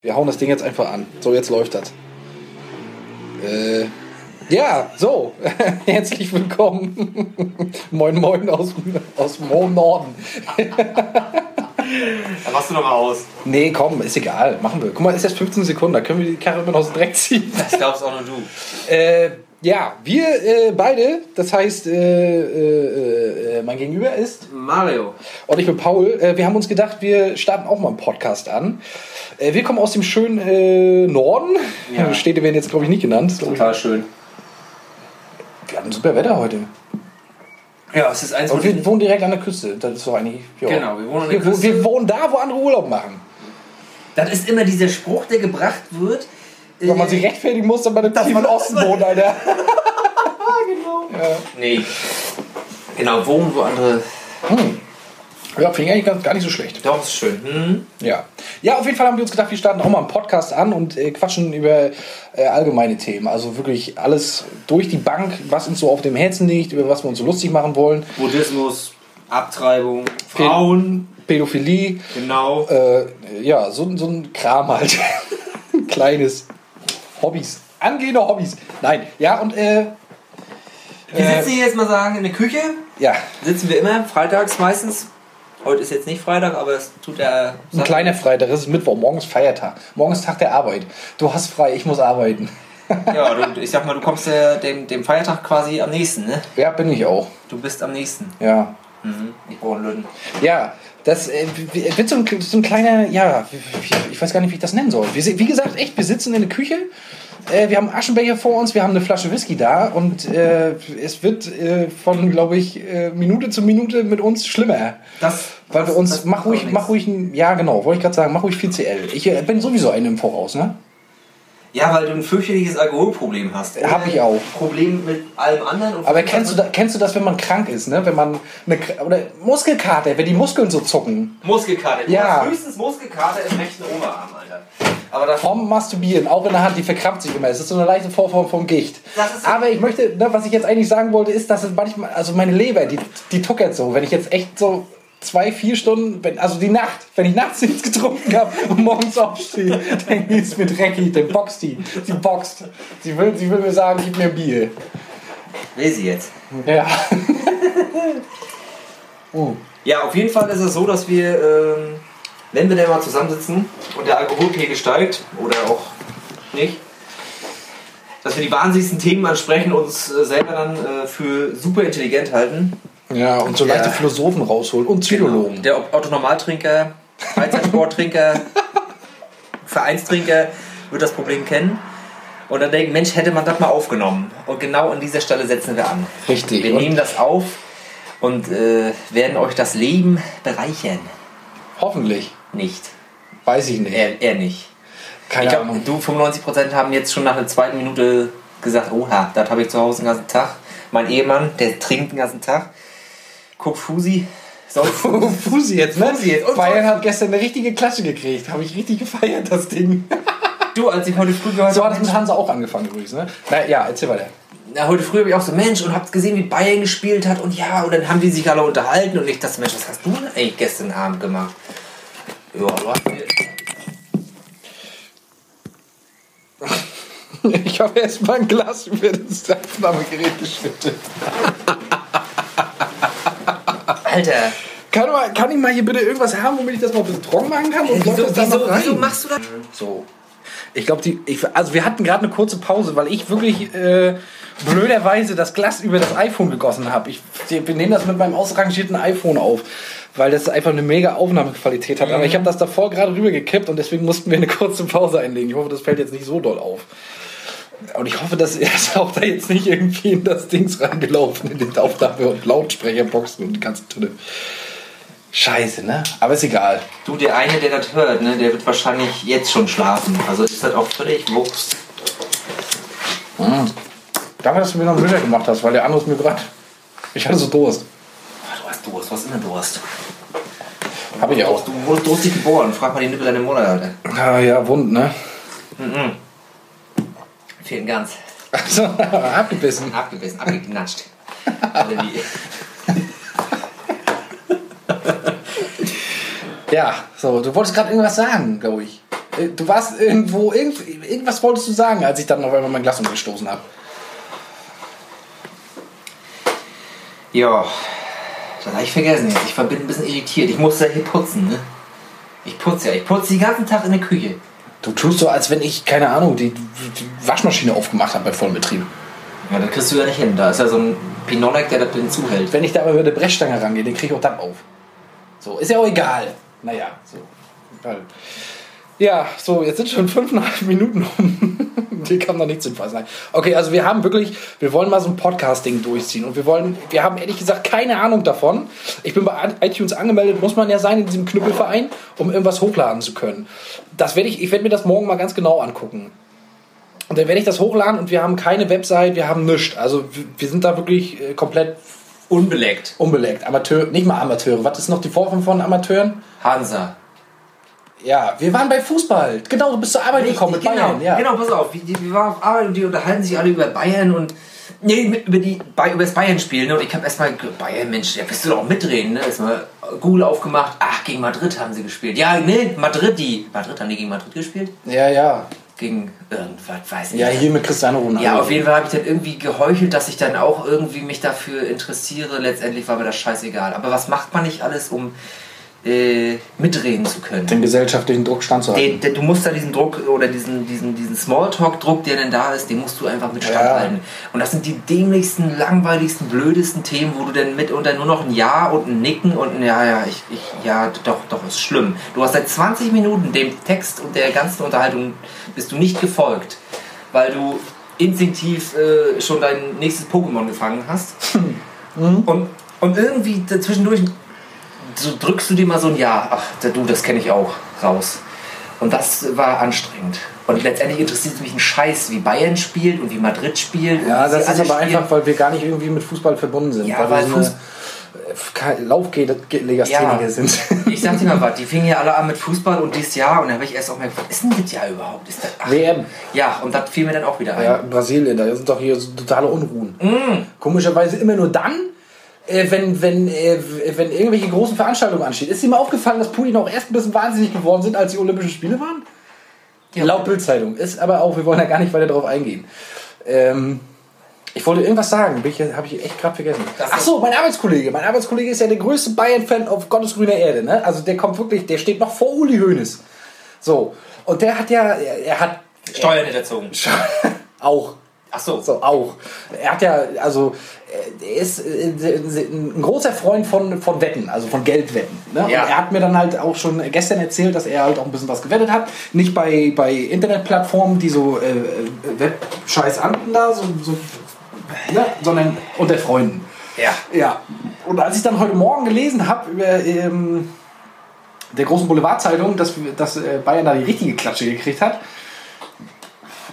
Wir hauen das Ding jetzt einfach an. So, jetzt läuft das. Äh, ja, so. Herzlich willkommen. moin, moin aus, aus dem hohen Norden. Da machst du noch mal aus. Nee, komm, ist egal. Machen wir. Guck mal, ist jetzt 15 Sekunden. Da können wir die Karre immer noch aus dem Dreck ziehen. Das glaubst auch nur du. Äh, ja, wir äh, beide, das heißt, äh, äh, äh, mein Gegenüber ist Mario. und ich bin Paul. Äh, wir haben uns gedacht, wir starten auch mal einen Podcast an. Äh, wir kommen aus dem schönen Norden. Ja. Städte werden jetzt, glaube ich, nicht genannt. Glaub ich- Total schön. Wir hatten super Wetter heute. Ja, es ist eins Und wir wohnen direkt an der Küste. Das ist doch eigentlich. Ja. Genau, wir wohnen an der wir, Küste. Wir wohnen da, wo andere Urlaub machen. Das ist immer dieser Spruch, der gebracht wird. Weil man sich rechtfertigen muss, dass man im tiefen Osten wohnt, Alter. Nee. Genau, wohnen, wo andere. Hm. Ja, finde ich eigentlich ganz, gar nicht so schlecht. Doch, ist schön. Hm? Ja. Ja, auf jeden Fall haben wir uns gedacht, wir starten auch mal einen Podcast an und äh, quatschen über äh, allgemeine Themen. Also wirklich alles durch die Bank, was uns so auf dem Herzen liegt, über was wir uns so lustig machen wollen. Buddhismus, Abtreibung, Frauen. Pädophilie, Genau. äh, ja, so, so ein Kram halt. Kleines Hobbys. Angehende Hobbys. Nein, ja, und äh, Wir sitzen hier jetzt mal sagen in der Küche. ja, Sitzen wir immer, freitags meistens. Heute ist jetzt nicht Freitag, aber es tut der. ein kleiner Freitag, es ist Mittwoch, morgen ist Feiertag. Morgen ist Tag der Arbeit. Du hast frei, ich muss arbeiten. Ja, du, ich sag mal, du kommst ja dem, dem Feiertag quasi am nächsten, ne? Ja, bin ich auch. Du bist am nächsten. Ja. Mhm. Ich brauche einen Löden. Ja, das äh, wird so ein, so ein kleiner, ja, ich weiß gar nicht, wie ich das nennen soll. Wir, wie gesagt, echt, wir sitzen in der Küche, äh, wir haben Aschenbecher vor uns, wir haben eine Flasche Whisky da und äh, es wird äh, von, glaube ich, äh, Minute zu Minute mit uns schlimmer. Das, Weil wir uns, mach ruhig, mach ruhig, ein, ja genau, wollte ich gerade sagen, mach ruhig viel CL. Ich äh, bin sowieso einen im Voraus, ne? Ja, weil du ein fürchterliches Alkoholproblem hast. Hab ich auch. Problem mit allem anderen. Und Aber kennst du, da, kennst du das, wenn man krank ist, ne? Wenn man eine, oder Muskelkater, wenn die Muskeln so zucken? Muskelkater. Ja. höchstens Muskelkater im rechten Oberarm, Alter. Aber das Vom Masturbieren, auch in der Hand, die verkrampft sich immer. Es ist so eine leichte Vorform vom Gicht. Aber ich möchte, ne, was ich jetzt eigentlich sagen wollte, ist, dass es manchmal, also meine Leber, die, die tuckert so. Wenn ich jetzt echt so zwei, vier Stunden, wenn, also die Nacht, wenn ich nachts nichts getrunken habe und morgens aufstehe, dann geht's mir dreckig, dann boxt die. Sie boxt. Sie will, sie will mir sagen, gib mir ein Bier. will sie jetzt. Ja. oh. Ja, auf jeden Fall ist es so, dass wir, ähm, wenn wir dann mal zusammensitzen und der Alkoholpegel steigt oder auch nicht, dass wir die wahnsinnigsten Themen ansprechen und uns äh, selber dann äh, für super intelligent halten. Ja, und so leichte Philosophen rausholen und Psychologen. Der Autonormaltrinker, Freizeitsporttrinker, Vereinstrinker wird das Problem kennen. Und dann denken, Mensch, hätte man das mal aufgenommen. Und genau an dieser Stelle setzen wir an. Richtig. Wir nehmen das auf und äh, werden euch das Leben bereichern. Hoffentlich. Nicht. Weiß ich nicht. Er, er nicht. Keine ich glaub, Ahnung. du, 95% haben jetzt schon nach der zweiten Minute gesagt, oha, das habe ich zu Hause den ganzen Tag. Mein Ehemann, der trinkt den ganzen Tag. Guckt Fusi. Fusi jetzt, ne? Fusi jetzt. Und Bayern hat gestern eine richtige Klasse gekriegt. Habe ich richtig gefeiert, das Ding. du, als ich heute früh gehört So hat habe, es mit Hansa auch angefangen übrigens, ne? Na ja, erzähl weiter. Na, heute früh habe ich auch so, Mensch, und habt gesehen, wie Bayern gespielt hat und ja, und dann haben die sich alle unterhalten und ich dachte, Mensch, was hast du denn eigentlich gestern Abend gemacht? Ja, du hast mir- Ich habe erst mal ein Glas über das Aufnahmegerät geschüttet. Alter, Kann, mal, kann ich mal hier bitte irgendwas haben, womit ich das mal ein bisschen trocken machen kann? Und wieso, da wieso, rein? wieso machst du das? So. Ich glaube, die. Ich, also wir hatten gerade eine kurze Pause, weil ich wirklich äh, blöderweise das Glas über das iPhone gegossen habe. Ich, wir nehmen das mit meinem ausrangierten iPhone auf, weil das einfach eine mega Aufnahmequalität hat. Aber ich habe das davor gerade rübergekippt und deswegen mussten wir eine kurze Pause einlegen. Ich hoffe, das fällt jetzt nicht so doll auf. Und ich hoffe, dass er ist auch da jetzt nicht irgendwie in das Dings reingelaufen, in den Aufnahme- und Lautsprecherboxen und die ganze Tüte. Scheiße, ne? Aber ist egal. Du, der eine, der das hört, ne, der wird wahrscheinlich jetzt schon schlafen. Also ist das auch völlig Wurst. Danke, dass du mir noch einen Müller gemacht hast, weil der andere ist mir gerade. Ich hatte so Durst. Ah, Du hast Durst, was ist denn Durst? Habe ich auch. Du wurdest durstig geboren. Frag mal die Nippel deiner Mutter, Alter. Ah, ja, wund, ne? Fehlen ganz. Also, abgebissen. Abgebissen, abgeknatscht. Oder wie? Ja, so, du wolltest gerade irgendwas sagen, glaube ich. Äh, Du warst irgendwo, irgend, irgendwas wolltest du sagen, als ich dann auf einmal mein Glas umgestoßen habe. Ja, das habe ich vergessen jetzt. Ich bin ein bisschen irritiert. Ich muss ja hier putzen, ne? Ich putze ja. Ich putze den ganzen Tag in der Küche. Du tust so, als wenn ich, keine Ahnung, die, die Waschmaschine aufgemacht habe bei vollem Betrieb. Ja, das kriegst du ja nicht hin. Da ist ja so ein Pinonek, der das drin zuhält. Wenn ich da aber über eine Brechstange rangehe, dann kriege ich auch das auf. So, ist ja auch egal. Naja, so. Ja, so, jetzt sind schon fünfeinhalb Minuten um. Hier kam noch nichts in Fass. Nein. Okay, also wir haben wirklich, wir wollen mal so ein Podcast-Ding durchziehen und wir wollen, wir haben ehrlich gesagt keine Ahnung davon. Ich bin bei iTunes angemeldet, muss man ja sein in diesem Knüppelverein, um irgendwas hochladen zu können. Das werde ich, ich werde mir das morgen mal ganz genau angucken. Und dann werde ich das hochladen und wir haben keine Website, wir haben nichts. Also wir- wir sind da wirklich äh, komplett Unbeleckt. unbeleckt. Amateur, nicht mal Amateure. Was ist noch die Vorform von Amateuren? Hansa. Ja, wir waren bei Fußball. Genau, du bist zur Arbeit gekommen mit genau, Bayern. Ja. genau, pass auf. Wir, wir waren auf Arbeit und die unterhalten sich alle über Bayern und. Nee, über, die, über das Bayern-Spiel. Ne? Und ich habe erstmal Bayern, Mensch, da wirst du doch mitreden. Ne? Erstmal Google aufgemacht. Ach, gegen Madrid haben sie gespielt. Ja, nee, Madrid, die. Madrid, haben die gegen Madrid gespielt? ja, ja. Gegen irgendwas, weiß nicht. Ja, hier mit Cristiano Ronaldo. Ja, auf jeden Fall habe ich dann irgendwie geheuchelt, dass ich dann auch irgendwie mich dafür interessiere. Letztendlich war mir das scheißegal. Aber was macht man nicht alles, um äh, mitreden zu können? Den gesellschaftlichen Druck standzuhalten. Den, den, du musst da diesen Druck oder diesen, diesen, diesen Smalltalk-Druck, der denn da ist, den musst du einfach mit Ja. standhalten. Und das sind die dämlichsten, langweiligsten, blödesten Themen, wo du dann mitunter nur noch ein Ja und ein Nicken und ein Ja, ja, ich, ich, ja, doch, doch, ist schlimm. Du hast seit 20 Minuten dem Text und der ganzen Unterhaltung bist du nicht gefolgt, weil du instinktiv äh, schon dein nächstes Pokémon gefangen hast. Und, und irgendwie dazwischendurch so drückst du dir mal so ein Ja, ach du, das kenne ich auch, raus. Und das war anstrengend. Und letztendlich interessiert es mich ein Scheiß, wie Bayern spielt und wie Madrid spielt. ja, das ist aber spielen. einfach, weil wir gar nicht irgendwie mit Fußball verbunden sind. Ja, weil weil Lauflegastheniker Ja. sind. Ich sag dir mal was, die fingen ja alle an mit Fußball und dieses Jahr und da habe ich erst auch mal gefragt, was ist denn das Jahr überhaupt? Ist das, ach, WM. ja, und das fiel mir dann auch wieder ein. Ja, Brasilien, da sind doch hier so totale Unruhen. Mm. Komischerweise immer nur dann, äh, wenn, wenn, äh, wenn irgendwelche großen Veranstaltungen anstehen. Ist dir mal aufgefallen, dass Putin auch erst ein bisschen wahnsinnig geworden sind, als die Olympischen Spiele waren? Ja. Laut Bildzeitung. Ist aber auch, wir wollen da gar nicht weiter drauf eingehen. Ähm, ich wollte irgendwas sagen, habe ich echt gerade vergessen. Ach so, mein Arbeitskollege. Mein Arbeitskollege ist ja der größte Bayern-Fan auf Gottes grüner Erde. Ne? Also der kommt wirklich, der steht noch vor Uli Hoeneß. So. Und der hat ja, er, er hat Steuern hinterzogen. auch Ach so. so, auch. Er hat ja, also, er ist äh, ein großer Freund von, von Wetten, also von Geldwetten. Ne? Und Ja. er hat mir dann halt auch schon gestern erzählt, dass er halt auch ein bisschen was gewettet hat. Nicht bei, bei Internetplattformen, die so äh, äh, Webscheiß anbieten da, so, so, ne? sondern unter Freunden. Ja. Ja, und als ich dann heute Morgen gelesen habe über ähm, der großen Boulevardzeitung, dass, dass äh, Bayern da die richtige Klatsche gekriegt hat,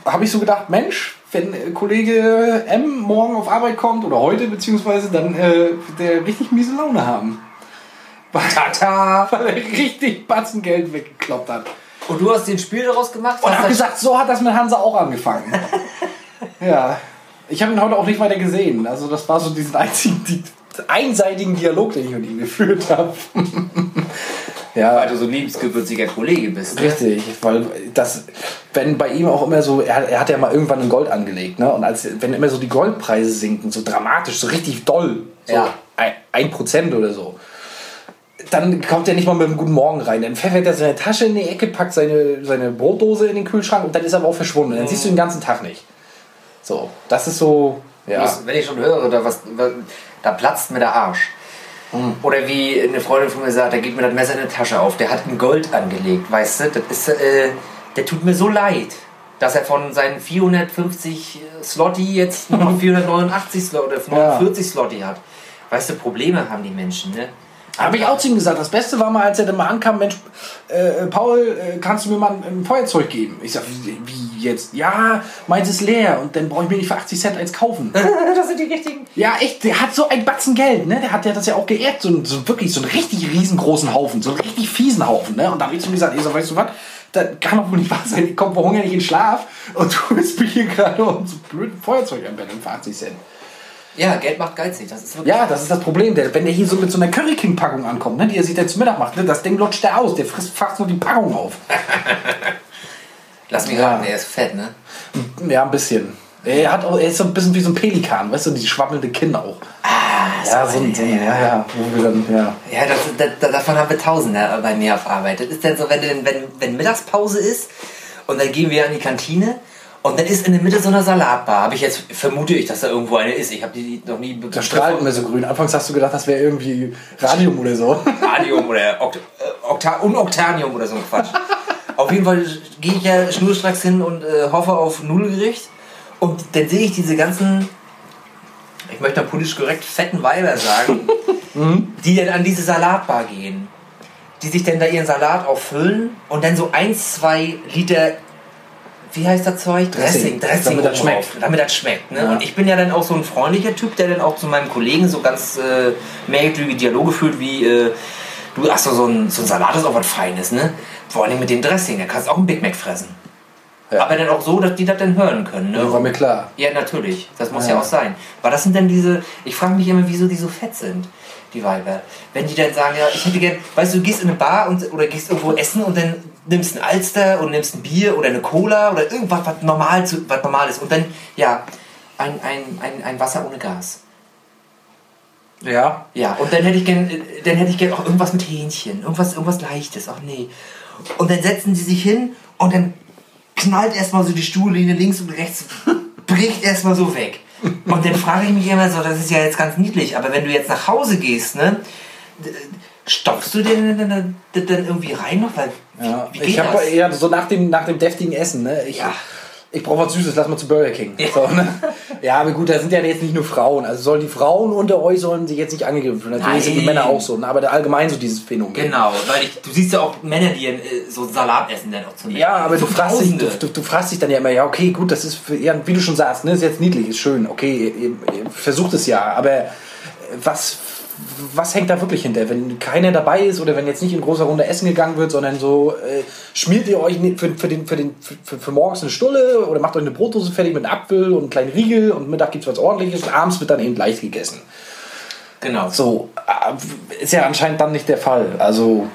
habe ich so gedacht, Mensch, wenn äh, Kollege M morgen auf Arbeit kommt oder heute beziehungsweise, dann äh, wird der richtig miese Laune haben. Weil, Tata. weil er richtig Batzen Geld weggekloppt hat. Und du hast den Spiel daraus gemacht? Und das- gesagt, so hat das mit Hansa auch angefangen. ja. Ich habe ihn heute auch nicht weiter gesehen. Also das war so diesen einzigen, die, einseitigen Dialog, den ich mit ihm geführt habe. ja, Weil du so ein liebensgewürziger Kollege bist. Ne? richtig. Weil das, wenn bei ihm auch immer so, er, er hat ja mal irgendwann in Gold angelegt, ne? Und als wenn immer so die Goldpreise sinken, so dramatisch, so richtig doll, so Ja. ein, ein Prozent oder so. Dann kommt er nicht mal mit einem guten Morgen rein. Dann pfeffert er seine Tasche in die Ecke, packt seine, seine Brotdose in den Kühlschrank und dann ist er aber auch verschwunden. Dann siehst du den ganzen Tag nicht. So, das ist so, ja. Wenn ich schon höre, da, was, da platzt mir der Arsch. Oder wie eine Freundin von mir sagt, da geht mir das Messer in die Tasche auf. Der hat in Gold angelegt, weißt du? Das ist, äh, der tut mir so leid, dass er von seinen 450 Slotty jetzt nur noch 489 Slotty oder 49 Slotty hat. Weißt du, Probleme haben die Menschen, ne? Habe ich auch zu ihm gesagt. Das Beste war mal, als er dann mal ankam, Mensch, äh, Paul, äh, kannst du mir mal ein, ein Feuerzeug geben? Ich sag, wie, wie jetzt? Ja, meins ist leer und dann brauche ich mir nicht für 80 Cent eins kaufen. das sind die richtigen. ja, echt, der hat so ein Batzen Geld, ne? Der hat ja das ja auch geehrt, so, so wirklich so einen richtig riesengroßen Haufen, so einen richtig fiesen Haufen, ne? Und da habe ich zu ihm gesagt, ich sag, weißt du was? Das kann doch wohl nicht wahr sein, ich komme vor Hunger nicht in Schlaf und du bist mir hier gerade und so blöd Feuerzeug anbetteln für 80 Cent. Ja, Geld macht geizig. Das ist wirklich. Ja, das ist das Problem. Der, wenn der hier so mit so einer Curry King Packung ankommt, ne, die er sich dann zum Mittag macht, ne, das Ding lutscht der aus. Der frisst fast nur die Packung auf. Lass mich Ja. raten, er ist fett, ne? Ja, ein bisschen. Er, hat auch, er ist so ein bisschen wie so ein Pelikan, weißt du, die schwabbelnde Kinn auch. Ah, Ja, so ein, so ein ja, ja, wo wir dann, ja. Ja, das, das, davon haben wir Tausende bei mir auf Arbeit. Das ist dann so, wenn, wenn, wenn Mittagspause ist und dann gehen wir an die Kantine und dann ist in der Mitte so eine Salatbar. Habe ich jetzt, vermute ich, dass da irgendwo eine ist. Ich habe die noch nie Da strahlt mir so grün. Anfangs hast du gedacht, das wäre irgendwie Radium oder so. Radium oder Okt äh, Okta Unoctanium oder so ein Quatsch. auf jeden Fall gehe ich ja schnurstracks hin und äh, hoffe auf Nudelgericht. Und dann sehe ich diese ganzen, ich möchte mal politisch korrekt, fetten Weiber sagen, die dann an diese Salatbar gehen. Die sich dann da ihren Salat auffüllen und dann so ein, zwei Liter, wie heißt das Zeug? Dressing. Dressing Damit das schmeckt. drauf, Damit das schmeckt. Ne? Ja. Und ich bin ja dann auch so ein freundlicher Typ, der dann auch zu meinem Kollegen so ganz äh, merkwürdige Dialoge führt, wie äh, du, ach so, so ein, so ein Salat ist auch was Feines, ne? Vor allem mit dem Dressing, da kannst du auch einen Big Mac fressen. Ja. Aber dann auch so, dass die das dann hören können. Ne? Ja, war mir klar. Ja, natürlich. Das muss Ja. ja, auch sein. Weil das sind dann diese, ich frage mich immer, wieso die so fett sind, die Weiber. Wenn die dann sagen, ja, ich hätte gern, weißt du, du gehst in eine Bar und, oder gehst irgendwo essen und dann nimmst ein Alster und nimmst ein Bier oder eine Cola oder irgendwas, was normal, zu, was normal ist. Und dann, ja, ein, ein, ein, ein Wasser ohne Gas. Ja. Ja, und dann hätte ich gern, äh, dann hätte ich gern auch irgendwas mit Hähnchen, irgendwas, irgendwas Leichtes. Ach nee. Und dann setzen sie sich hin und dann knallt erstmal so die Stuhllehne links und rechts, bricht erstmal so weg. Und dann frage ich mich immer so, das ist ja jetzt ganz niedlich, aber wenn du jetzt nach Hause gehst, ne, stopfst du den dann, irgendwie rein noch? Weil, wie, ja. Ich habe ja so nach dem, nach dem deftigen Essen, ne? Ich, Ja. Ich brauche was Süßes, lass mal zu Burger King. Ja. So, ne? ja, aber gut, da sind ja jetzt nicht nur Frauen. Also sollen die Frauen unter euch sollen sich jetzt nicht angegriffen fühlen. Natürlich sind die. Männer auch so, ne? aber allgemein so dieses Phänomen. Genau, weil ich, du siehst ja auch Männer, die äh, so Salat essen dann auch zu Ja, aber so du fragst, dich, du, du, du fragst dich dann ja immer, ja, okay, gut, das ist, für, ja, wie du schon sagst, ne, ist jetzt niedlich, ist schön, okay, ihr, ihr versucht es ja, aber äh, was, was hängt da wirklich hinter? Wenn keiner dabei ist oder wenn jetzt nicht in großer Runde essen gegangen wird, sondern so, äh, schmiert ihr euch für, für, den, für, den, für, für morgens eine Stulle oder macht euch eine Brotdose fertig mit einem Apfel und einem kleinen Riegel und Mittag gibt es was ordentliches und abends wird dann eben leicht gegessen. Genau. So, äh, ist ja anscheinend dann nicht der Fall. Also,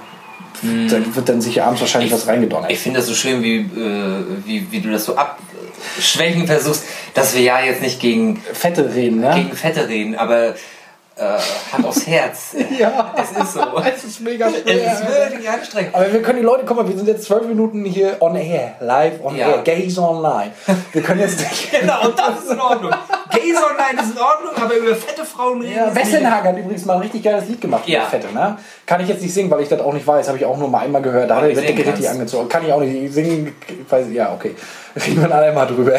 da wird dann sicher abends wahrscheinlich was reingedonnert. Ich finde das so schön, wie, äh, wie, wie du das so abschwächen versuchst, dass wir ja jetzt nicht gegen, Fette reden, ne? gegen Fette reden, aber äh, Hand aufs Herz. Ja, Es ist so. Es ist mega schwer. Es ist wirklich anstrengend. Aber wir können die Leute, guck mal, wir sind jetzt zwölf Minuten hier on air, live on Ja. air, gays online. Wir können jetzt nicht. Genau, und das ist in Ordnung. Gays online ist in Ordnung, aber über fette Frauen reden Ja, Wessenhagen hat übrigens mal ein richtig geiles Lied gemacht Ja. Fette, ne? Kann ich jetzt nicht singen, weil ich das auch nicht weiß. Habe ich auch nur mal einmal gehört. Da hat er die Decke richtig angezogen. Kann ich auch nicht singen. Ich weiß, ja, okay. Reden wir alle mal drüber.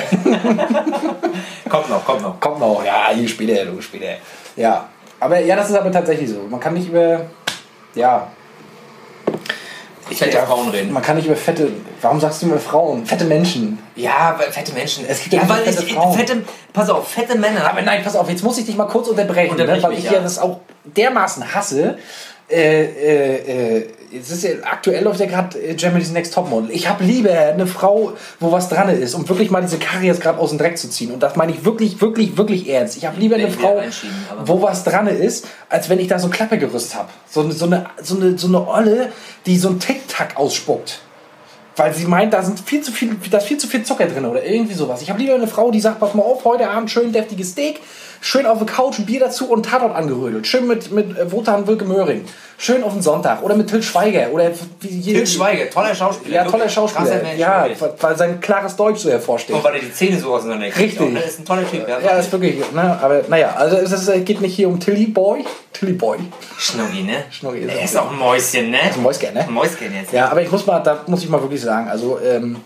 Kommt noch, kommt noch. Kommt noch. Ja, hier später, du später. Ja. Aber ja, das ist aber tatsächlich so. Man kann nicht über. Ja. Fette ja, Frauen reden. Man kann nicht über fette. Warum sagst du über Frauen? Fette Menschen. Ja, weil fette Menschen. Es gibt ja ja, weil fette ich, Frauen. fette, pass auf, fette Männer. Aber nein, pass auf, jetzt muss ich dich mal kurz unterbrechen, Unterbrich ne, weil mich, ich ja das auch dermaßen hasse. Äh, äh, äh, es ist ja, aktuell läuft ja gerade äh, Germany's Next Topmodel. Ich habe lieber eine Frau, wo was dran ist, um wirklich mal diese Karre jetzt gerade aus dem Dreck zu ziehen. Und das meine ich wirklich, wirklich, wirklich ernst. Ich habe lieber eine Frau, wo was dran ist, als wenn ich da so ein Klappergerüst habe. So, eine- so, eine, so, eine, so eine Olle, die so ein Tic-Tac ausspuckt. Weil sie meint, da sind viel zu viel, da ist viel zu viel Zucker drin oder irgendwie sowas. Ich habe lieber eine Frau, die sagt, pass mal auf, heute Abend schön deftiges Steak, schön auf der Couch, ein Bier dazu und Tatort angerödelt. Schön mit, mit äh, Wotan Wilke Möhring. Schön auf den Sonntag. Oder mit Till Schweiger. Oder wie Til Schweiger, toller Schauspieler. Ja, toller. Schauspieler. Mensch, ja, weil sein klares Deutsch so hervorsteht. Und weil er die Zähne so auseinander. Richtig. auch, ne? Ist ein toller Typ. Ja, Ja, ist wirklich, ne, aber naja, also es ist, es geht nicht hier um Tilly Boy. Tilly Boy. Schnuggi, ne? Schnuggi ist Er ist auch ein Mäuschen, ne? Ein Mäuschen, ne? Ein Mäuschen jetzt. Ja, aber ich muss mal, da muss ich mal wirklich sagen, also ähm,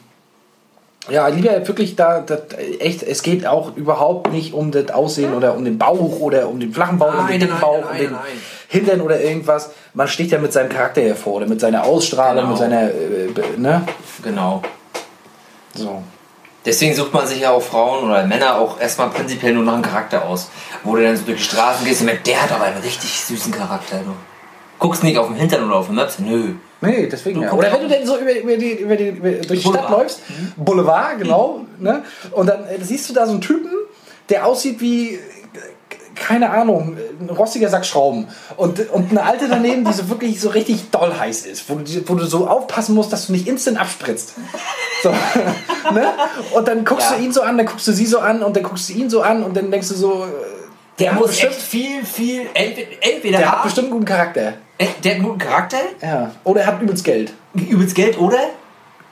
ja, lieber wirklich da, da echt, es geht auch überhaupt nicht um das Aussehen oder um den Bauch oder um den flachen Bauch, um den Nein, dicken nein, Bauch, nein, um den nein. Hintern oder irgendwas. Man sticht ja mit seinem Charakter hervor oder mit seiner Ausstrahlung, Genau. mit seiner, äh, ne? Genau. So. Deswegen sucht man sich ja auch Frauen oder Männer auch erstmal prinzipiell nur nach einem Charakter aus. Wo du dann so durch die Straßen gehst und merkst, der hat aber einen richtig süßen Charakter. Du. Guckst nicht auf den Hintern oder auf den Maps, nö. Nee, deswegen ja. Oder wenn du denn so über, über die, über die, über, durch die Stadt läufst, Boulevard, genau, ne? Und dann äh, siehst du da so einen Typen, der aussieht wie, keine Ahnung, ein rostiger Sack Schrauben. Und, und eine alte daneben, die so wirklich so richtig doll heiß ist, wo du, wo du so aufpassen musst, dass du nicht instant abspritzt. So, ne? Und dann guckst Ja. du ihn so an, dann guckst du sie so an und dann guckst du ihn so an und dann denkst du so, äh, Der hat muss bestimmt, echt viel, viel. Entweder, entweder der hat bestimmt einen guten Charakter. Äh, der hat einen guten Charakter, Ja. Oder er hat übelst Geld. übelst Geld oder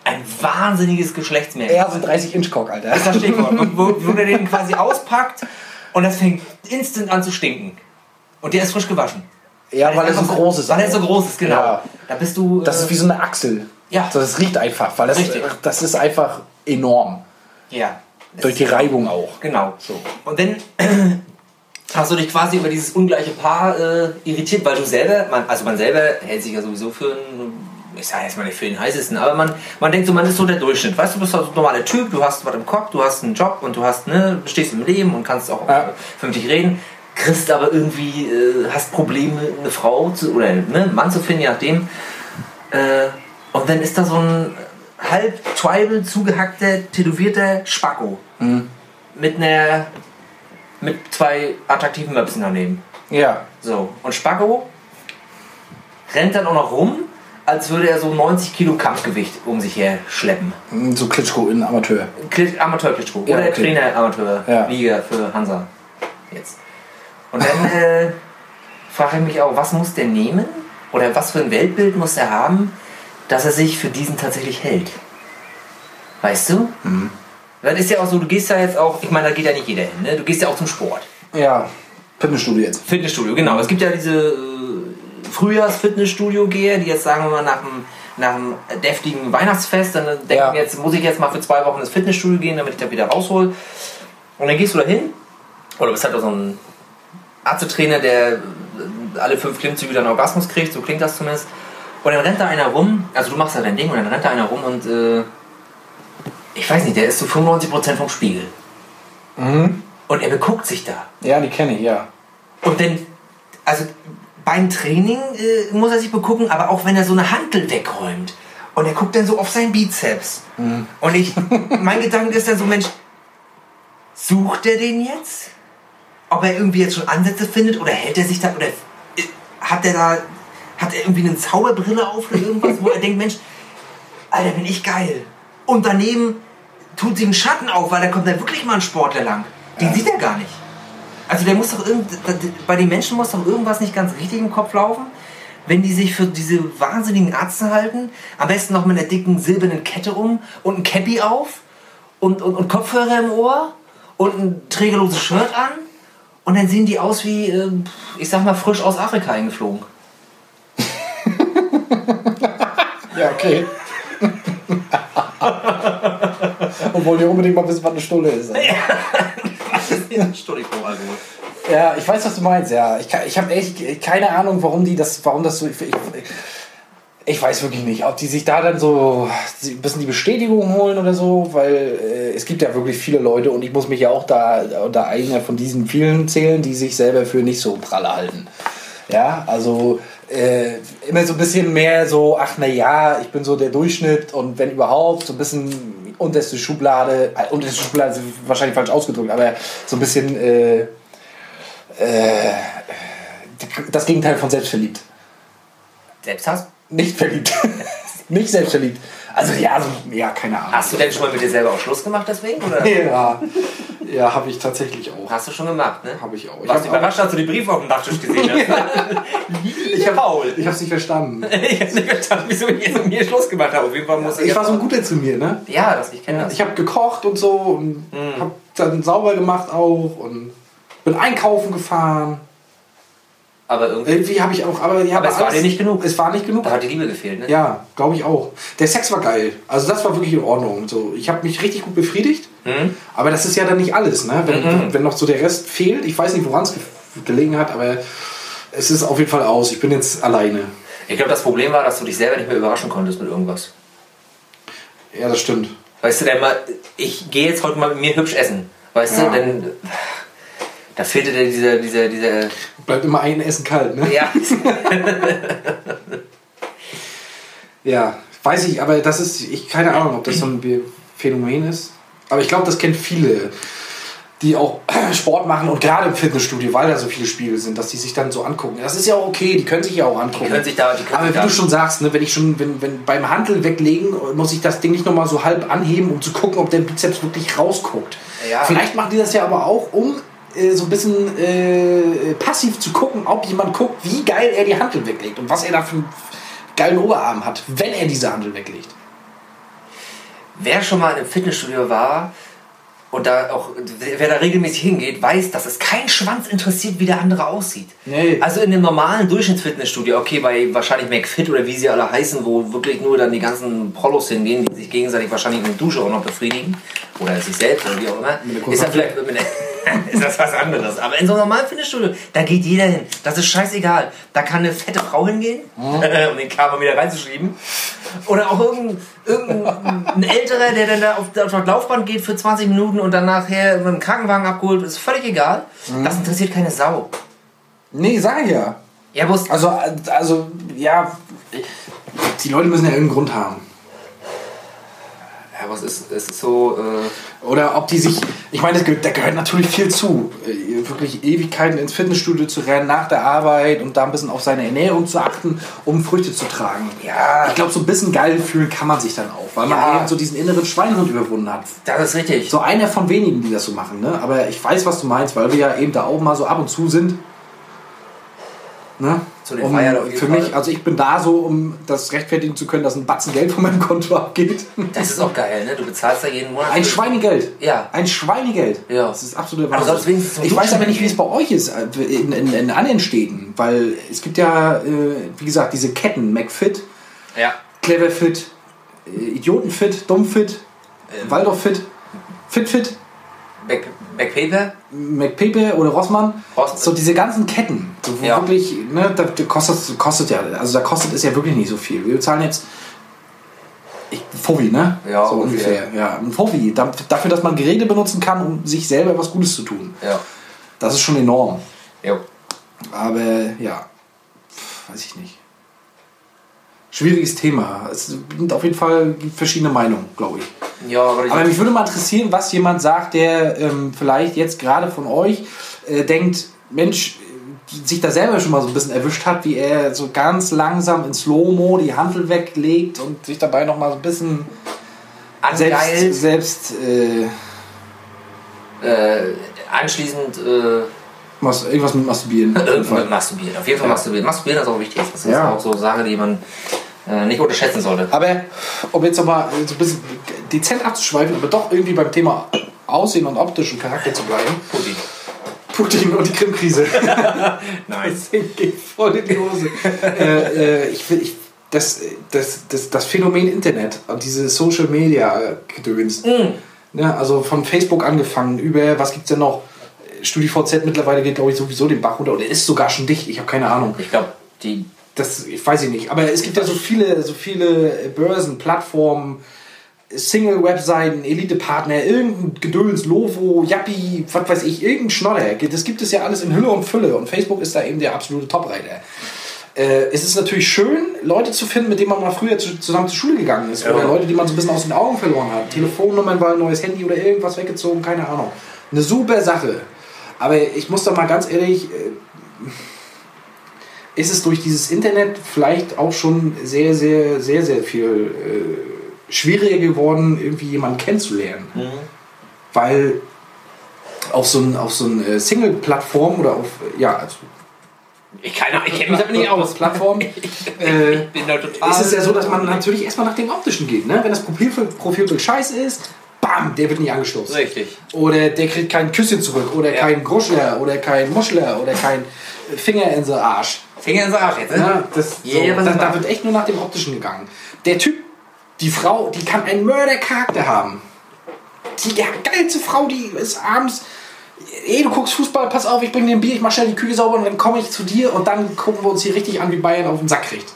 ein wahnsinniges Geschlechtsmerkmal. Er ist ein 30-Inch-Cock, Alter. Das ist das Stichwort. Und wo, wo der den quasi auspackt und das fängt instant an zu stinken. Und der ist frisch gewaschen. Ja, weil er so groß ist. Weil er so groß ist, genau. Ja. Da bist du. Das äh, ist wie so eine Achsel. Ja. Das riecht einfach, weil das, Richtig. das ist einfach enorm. Ja. Durch die Reibung auch. Genau. So. Und dann hast du dich quasi über dieses ungleiche Paar äh, irritiert, weil du selber, man, also man selber hält sich ja sowieso für einen, ich sage jetzt mal nicht für den heißesten, aber man, man denkt so, man ist so der Durchschnitt. Weißt du, du bist also ein normaler Typ, du hast was im Kopf, du hast einen Job und du hast, ne, stehst im Leben und kannst auch Ja. äh, vernünftig reden. Kriegst aber irgendwie, äh, hast Probleme, eine Frau zu, oder ne, einen Mann zu finden, je nachdem. Äh, und dann ist da so ein halb tribal zugehackter, tätowierter Spacko. Mit einer. Mit zwei attraktiven Möpsen daneben. Ja. So. Und Spacko rennt dann auch noch rum, als würde er so 90 Kilo Kampfgewicht um sich her schleppen. So Klitschko in Amateur. Kli- Amateur-Klitschko. Ja, Oder okay. Trainer Amateur. Ja. Liga für Hansa. Jetzt. Und dann äh, frage ich mich auch, was muss der nehmen? Oder was für ein Weltbild muss er haben, dass er sich für diesen tatsächlich hält? Weißt du? Mhm. Das ist ja auch so, du gehst ja jetzt auch, ich meine, da geht ja nicht jeder hin, ne? Du gehst ja auch zum Sport. Ja. Fitnessstudio jetzt. Fitnessstudio, genau. Es gibt ja diese äh, Frühjahrs-Fitnessstudio-Geher, die jetzt sagen wir mal nach einem, nach einem deftigen Weihnachtsfest, dann denken, Ja. jetzt muss ich jetzt mal für zwei Wochen ins Fitnessstudio gehen, damit ich da wieder raushol. Und dann gehst du da hin, oder bist halt auch so ein Ärztetrainer, der äh, alle fünf Klimmzüge dann Orgasmus kriegt, so klingt das zumindest. Und dann rennt da einer rum, also du machst da dein Ding und dann rennt da einer rum und äh, ich weiß nicht, der ist zu 95% vom Spiegel. Und er beguckt sich da. Ja, die kenne ich, ja. Und dann, also beim Training äh, muss er sich begucken, aber auch wenn er so eine Hantel wegräumt. Und er guckt dann so auf seinen Bizeps. Und ich, mein Gedanke ist dann so, Mensch, sucht er den jetzt? Ob er irgendwie jetzt schon Ansätze findet oder hält er sich da, oder äh, hat er da, hat er irgendwie eine Zauberbrille auf oder irgendwas, wo er denkt, Mensch, Alter, bin ich geil. Und daneben tut sich ein Schatten auf, weil da kommt dann wirklich mal ein Sportler lang. Den sieht er gar nicht. Also der muss doch irgend, bei den Menschen muss doch irgendwas nicht ganz richtig im Kopf laufen, wenn die sich für diese wahnsinnigen Ärzte halten. Am besten noch mit einer dicken silbernen Kette um und ein Cappy auf und, und, und Kopfhörer im Ohr und ein trägerloses Shirt an. Und dann sehen die aus wie, äh, ich sag mal, frisch aus Afrika eingeflogen. Ja, okay. Und wollen ja unbedingt mal wissen, was eine Stunde ist. Alkohol. Ja, ich weiß, was du meinst, ja. Ich, ich habe echt keine Ahnung, warum die das, warum das so. Ich, ich, ich weiß wirklich nicht, ob die sich da dann so ein bisschen die Bestätigung holen oder so, weil äh, es gibt ja wirklich viele Leute und ich muss mich ja auch da unter einer von diesen vielen zählen, die sich selber für nicht so pralle halten. Ja, also äh, immer so ein bisschen mehr so, ach na ja, ich bin so der Durchschnitt und wenn überhaupt, so ein bisschen unterste Schublade, äh, unterste Schublade ist wahrscheinlich falsch ausgedrückt, aber so ein bisschen äh, äh, das Gegenteil von selbstverliebt. Selbsthass? Nicht verliebt. nicht selbstverliebt. Also ja, so, ja, keine Ahnung. Hast du denn schon mal mit dir selber auch Schluss gemacht deswegen? Oder? Ja, ja habe ich tatsächlich auch. Hast du schon gemacht, ne? Habe ich auch. Ich Warst du habe überrascht, als du die Briefe auf dem Nachttisch gesehen hast? ich hab, Paul. ich hab's nicht verstanden. ich hab nicht verstanden, wieso ich jetzt mit mir Schluss gemacht habe. Auf jeden Fall muss Ich war so ein guter zu mir, ne? Ja, das, ich kenne das. Ich habe gekocht und so und Mhm. habe dann sauber gemacht auch und bin einkaufen gefahren. Aber irgendwie, Irgendwie habe ich auch, aber, ja, Aber es war dir nicht genug. Es war nicht genug. da hat die Liebe gefehlt, ne? Ja, glaube ich auch. Der Sex war geil. Also das war wirklich in Ordnung. So, ich habe mich richtig gut befriedigt. Mhm. Aber das ist ja dann nicht alles, ne? Wenn, Mhm. wenn noch so der Rest fehlt, ich weiß nicht, woran es ge gelegen hat, aber es ist auf jeden Fall aus. Ich bin jetzt alleine. Ich glaube, das Problem war, dass du dich selber nicht mehr überraschen konntest mit irgendwas. Ja, das stimmt. Weißt du, denn mal, ich gehe jetzt heute mal mit mir hübsch essen. Weißt Ja. du, denn da fehlte dir dieser, dieser, dieser, Bleibt immer ein Essen kalt, ne? ja, Ja, weiß ich, aber das ist, ich keine Ahnung, ob das so ein Phänomen ist. Aber ich glaube, das kennen viele, die auch Sport machen und gerade im Fitnessstudio, weil da so viele Spiegel sind, dass die sich dann so angucken. Das ist ja auch okay, die können sich ja auch angucken. Die können sich da, die können Aber wie da du schon sagst, ne, wenn ich schon, wenn, wenn beim Handel weglegen, muss ich das Ding nicht nochmal so halb anheben, um zu gucken, ob der Bizeps wirklich rausguckt. Ja. Vielleicht machen die das ja aber auch, um äh, so ein bisschen äh, passiv zu gucken, ob jemand guckt, wie geil er die Handel weglegt und was er da für einen geilen Oberarm hat, wenn er diese Handel weglegt. Wer schon mal im Fitnessstudio war und da auch, wer da regelmäßig hingeht, weiß, dass es kein Schwanz interessiert, wie der andere aussieht. Nee. Also in einem normalen Durchschnittsfitnessstudio, okay, bei wahrscheinlich McFit oder wie sie alle heißen, wo wirklich nur dann die ganzen Prolos hingehen, die sich gegenseitig wahrscheinlich in der Dusche auch noch befriedigen oder sich selbst oder wie auch immer, Mit ist, das vielleicht, mit der, ist das was anderes. Aber in so einem normalen Fitnessstudio, da geht jeder hin. Das ist scheißegal. Da kann eine fette Frau hingehen, um den Körper wieder reinzuschieben. Oder auch irgendein, irgendein ein älterer, der dann da auf, auf das Laufband geht für 20 Minuten und dann nachher mit dem Krankenwagen abgeholt, ist völlig egal. Das interessiert keine Sau. Nee, sag ich ja. Ja, Also, also, ja, die Leute müssen ja irgendeinen Grund haben. Ja, was ist, es ist so, äh, Oder ob die sich, ich meine, da gehört natürlich viel zu. Äh, Wirklich Ewigkeiten ins Fitnessstudio zu rennen nach der Arbeit und da ein bisschen auf seine Ernährung zu achten, um Früchte zu tragen. Ja. Ich glaube, so ein bisschen geil fühlen kann man sich dann auch, weil man Ja. eben so diesen inneren Schweinehund überwunden hat. das ist richtig. So einer von wenigen, die das so machen, ne? Aber ich weiß, was du meinst, weil wir ja eben da auch mal so ab und zu sind. Ne? Zu den um, Feiern auf jeden für Fall. mich, also ich bin da so, um das rechtfertigen zu können, dass ein Batzen Geld von meinem Konto abgeht. Das ist auch geil, ne? Du bezahlst da jeden Monat. Ein Schweinegeld. Ja. Ein Schweinegeld. Ja. Das ist absolut Aber sonst wenigstens Ich weiß aber nicht, wie es bei euch ist, äh, in, in, in anderen Städten. Weil es gibt ja, äh, wie gesagt, diese Ketten. McFit, Ja. Cleverfit, äh, Idiotenfit, Dummfit, Ähm. Waldorffit, Fitfit, Back, Backpaper? McPepe oder Rossmann. Rossmann. So diese ganzen Ketten. So, Ja. wirklich, ne, da, kostet, kostet ja, also da kostet es ja wirklich nicht so viel. Wir bezahlen jetzt ich, Fovi, ne? Ja, so ungefähr. ungefähr. Ja, ein Fovi. Da- Dafür, dass man Geräte benutzen kann, um sich selber was Gutes zu tun. Ja. Das ist schon enorm. Jo. Aber ja, weiß ich nicht. Schwieriges Thema. Es sind auf jeden Fall verschiedene Meinungen, glaube ich. Ja, aber, ich, Aber mich würde mal interessieren, was jemand sagt, der ähm, vielleicht jetzt gerade von euch äh, denkt, Mensch, sich da selber schon mal so ein bisschen erwischt hat, wie er so ganz langsam in Slow-Mo die Handel weglegt und sich dabei noch mal so ein bisschen selbst, angeilt, selbst äh, äh, anschließend äh, mas- irgendwas mit Masturbieren. irgendwann Fall. masturbieren. Auf jeden Fall masturbieren. Masturbieren ist auch wichtig. Das ist Ja. auch so eine Sache, die man nicht unterschätzen sollte. Aber um jetzt nochmal so ein bisschen dezent abzuschweifen, aber doch irgendwie beim Thema Aussehen und optischen Charakter zu bleiben. Putin. Putin und die Krim-Krise. Nice. Das geht voll in die Hose. äh, äh, ich ich, das, das, das, das Phänomen Internet und diese Social Media Gedöns. Ja, also von Facebook angefangen über, was gibt's denn noch? StudiVZ mittlerweile geht, glaube ich, sowieso den Bach runter oder ist sogar schon dicht. Ich habe keine Ahnung. Ich glaube, die Das ich weiß ich nicht. Aber es gibt ja so viele, so viele Börsen, Plattformen, Single-Webseiten, Elite-Partner, irgendein Gedöns, Lovo, Yappi, was weiß ich, irgendein Schnodder. Das gibt es ja alles in Hülle und Fülle und Facebook ist da eben der absolute Topreiter. Äh, es ist natürlich schön, Leute zu finden, mit denen man mal früher zu, zusammen zur Schule gegangen ist. Oder Leute, die man so ein bisschen aus den Augen verloren hat. Telefonnummern, weil ein neues Handy oder irgendwas weggezogen, keine Ahnung. Eine super Sache. Aber ich muss da mal ganz ehrlich, äh, ist es durch dieses Internet vielleicht auch schon sehr, sehr, sehr, sehr viel äh, schwieriger geworden, irgendwie jemanden kennenzulernen. Weil auf so ein, auf so ein Single-Plattform oder auf, ja, also Ich, ich kenne mich damit nicht aus. Plattform, äh, Ich bin da total. ist es ja so, dass man natürlich erstmal nach dem Optischen geht. Ne? Wenn das Profilbild, Profilbild scheiße ist, bam, der wird nicht angestoßen. Richtig. Oder der kriegt kein Küsschen zurück. Oder Ja. kein Gruschler. Oder kein Muschler. Oder kein Finger in den Arsch. Finger ins Arsch jetzt, ne? Ja, das, Yeah, so, da, da wird echt nur nach dem Optischen gegangen. Der Typ, die Frau, die kann einen Mördercharakter haben. Die ja, geilste Frau, die ist abends. Ey, du guckst Fußball, pass auf, ich bring dir ein Bier, ich mach schnell die Küche sauber und dann komme ich zu dir und dann gucken wir uns hier richtig an, wie Bayern auf den Sack kriegt.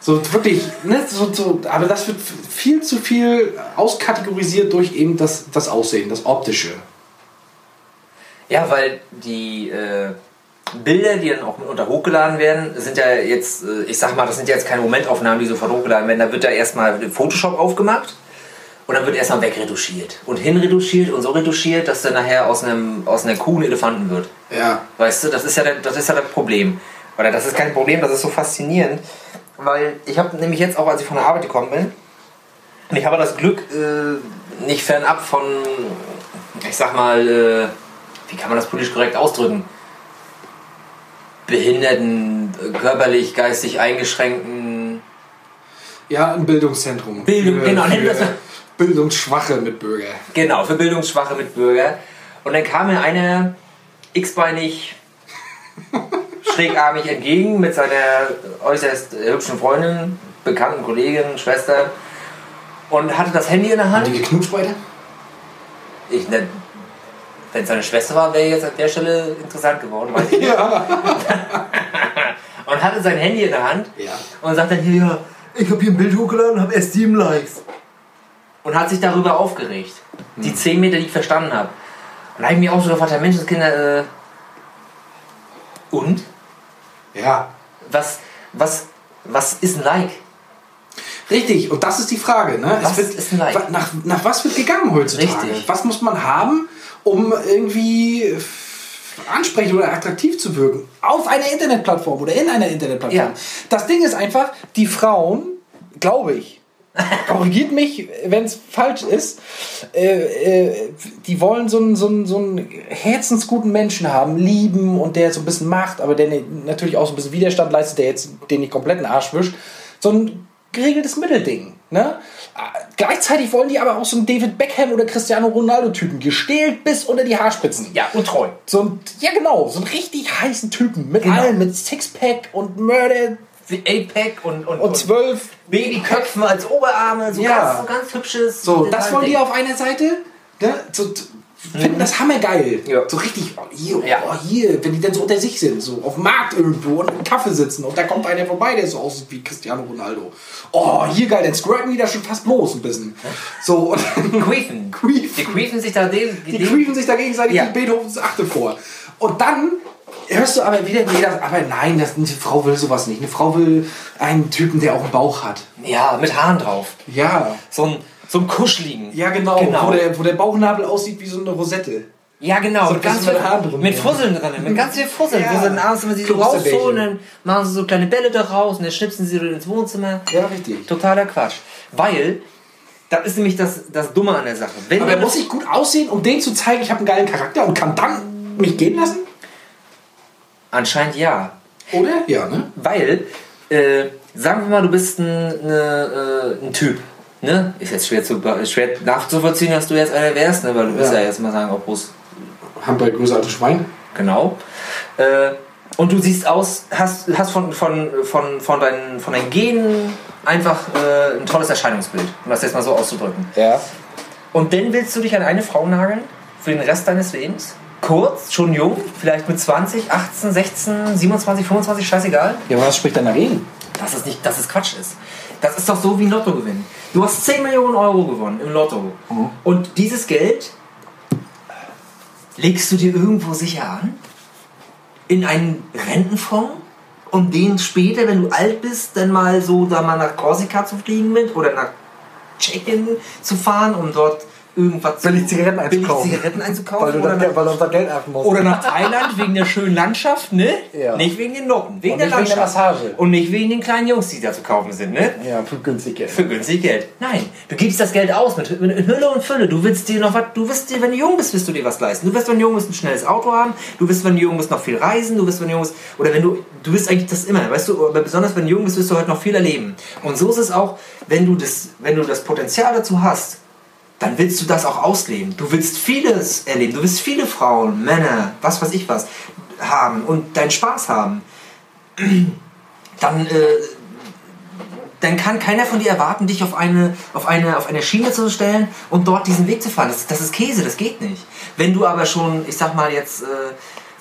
So wirklich, ne, so, so, aber das wird viel zu viel auskategorisiert durch eben das, das Aussehen, das Optische. Ja, weil die äh, Bilder, die dann auch unter hochgeladen werden, sind ja jetzt, äh, ich sag mal, das sind ja jetzt keine Momentaufnahmen, die sofort hochgeladen werden. Da wird ja erstmal Photoshop aufgemacht Und dann wird erstmal wegretuschiert. Und hinretuschiert und so retuschiert, dass dann nachher aus, einem, aus einer Kuh ein Elefanten wird. Ja. Weißt du, das ist ja, das ist ja das Problem. Oder das ist kein Problem, das ist so faszinierend. Weil ich habe nämlich jetzt auch, als ich von der Arbeit gekommen bin, und ich habe das Glück, äh, nicht fernab von, ich sag mal, äh, wie kann man das politisch korrekt ausdrücken? Behinderten, körperlich, geistig eingeschränkten. Ja, ein Bildungszentrum. Bildung, Für- genau, für Bildungsschwache Mitbürger. Genau, für bildungsschwache Mitbürger. Und dann kam mir einer x-beinig, schrägarmig entgegen mit seiner äußerst hübschen Freundin, bekannten Kollegin, Schwester und hatte das Handy in der Hand. Die geknutscht beide? Ich, ne, wenn es seine Schwester war, wäre jetzt an der Stelle interessant geworden. Weiß ich nicht. und hatte sein Handy in der Hand Ja. und sagt dann hier, ja, ich habe hier ein Bild hochgeladen und habe erst 7 Likes. Und hat sich darüber aufgeregt. Die 10 Meter, die ich verstanden habe. Und da habe ich mich auch so gefragt, ja, Menschenskinder, äh, und? Ja. Was, was, was ist ein Like? Richtig, und das ist die Frage. Ne? Was wird, ist ein Like? Nach, nach was wird gegangen heutzutage? Richtig. Was muss man haben, um irgendwie äh, ansprechend oder attraktiv zu wirken? Auf einer Internetplattform oder in einer Internetplattform. Ja. Das Ding ist einfach, die Frauen, glaube ich, korrigiert mich, wenn es falsch ist, äh, äh, die wollen so einen, so, einen, so einen herzensguten Menschen haben, lieben und der so ein bisschen macht, aber der natürlich auch so ein bisschen Widerstand leistet, der jetzt den nicht kompletten Arsch wischt. So ein geregeltes Mittelding. Ne? Gleichzeitig wollen die aber auch so einen David Beckham oder Cristiano Ronaldo-Typen, gestählt bis unter die Haarspitzen. Ja, und treu. So ein, ja genau, so einen richtig heißen Typen mit Genau. allem, mit Sixpack und Murder Die 8-Pack und, und, und zwölf Babyköpfen als Oberarme, so, Ja. ganz, so ganz hübsches. So, das wollen die auf einer Seite. Ne? So, t- finden das hammergeil. Ja. So richtig, oh, hier, oh, hier, wenn die dann so unter sich sind, so auf dem Markt irgendwo und einen Kaffee sitzen und da kommt einer vorbei, der so aussieht wie Cristiano Ronaldo. Oh, hier geil, dann squirten die da schon fast bloß ein bisschen. So, und. Queefen. Die queefen sich da den. die queefen sich da gegenseitig Ja. Beethovens Achte vor. Und dann hörst du aber wieder, wie das, aber nein, das, eine Frau will sowas nicht. Eine Frau will einen Typen, der auch einen Bauch hat. Ja, mit Haaren drauf. Ja. So ein, so ein kuscheligen. Ja, genau. Genau. Wo, der, wo der Bauchnabel aussieht wie so eine Rosette. Ja, genau. So mit ganz viel, Haaren drin. Mit Fusseln drin. Mit ganz viel Fusseln. Ja. Wo sie dann abends, wenn sie so rausholen, dann machen sie so kleine Bälle da raus und dann schnipsen sie ins Wohnzimmer. Ja, richtig. Totaler Quatsch. Weil, das ist nämlich das, das Dumme an der Sache. Wenn Aber muss ich gut aussehen, um denen zu zeigen, ich habe einen geilen Charakter und kann dann mich gehen lassen? Anscheinend ja. Oder? Ja, ne? Weil, äh, sagen wir mal, du bist ein, ne, äh, ein Typ. Ne? Ist jetzt schwer, zu, schwer nachzuvollziehen, dass du jetzt einer wärst, ne? weil du bist Ja. ja jetzt mal sagen, auch bloß Hamburg größer als ein Schwein. Genau. Äh, und du siehst aus, hast, hast von, von, von, von, deinen, von deinen Genen einfach äh, ein tolles Erscheinungsbild, um das jetzt mal so auszudrücken. Ja. Und dann willst du dich an eine Frau nageln für den Rest deines Lebens? Kurz, schon jung, vielleicht mit 20, 18, 16, 27, 25, scheißegal. Ja, aber was spricht denn dagegen? Dass es, nicht, dass es Quatsch ist. Das ist doch so wie ein Lottogewinn. Du hast 10 Millionen Euro gewonnen im Lotto. Und dieses Geld legst du dir irgendwo sicher an? In einen Rentenfonds? Um den später, wenn du alt bist, dann mal so da mal nach Korsika zu fliegen mit oder nach Tschechien zu fahren, um dort irgendwas Billig Zigaretten billig einzukaufen. Zigaretten einzukaufen. Weil du, oder dann, nach weil du das Geld achten musst. oder nach Thailand wegen der schönen Landschaft, ne? Ja. Nicht wegen den Noten, wegen der nicht wegen der Landschaft. Massage. Und nicht wegen den kleinen Jungs, die da zu kaufen sind, ne? ja, für günstig Geld. Für günstig Geld. Nein, du gibst das Geld aus mit, mit Hülle und Fülle. Du willst dir noch was, du wirst dir, wenn du jung bist, wirst du dir was leisten. Du wirst, wenn du jung bist, ein schnelles Auto haben. Du wirst, wenn du jung bist, noch viel reisen. Du wirst, wenn du jung bist, oder wenn du, du wirst eigentlich das immer, weißt du, aber besonders wenn du jung bist, wirst du heute noch viel erleben. Und so ist es auch, wenn du das, wenn du das Potenzial dazu hast, dann willst du das auch ausleben. Du willst vieles erleben. Du willst viele Frauen, Männer, was weiß ich was, haben und deinen Spaß haben. Dann, äh, dann kann keiner von dir erwarten, dich auf eine, auf eine, auf eine Schiene zu stellen und dort diesen Weg zu fahren. Das, das ist Käse, das geht nicht. Wenn du aber schon, ich sag mal jetzt, äh,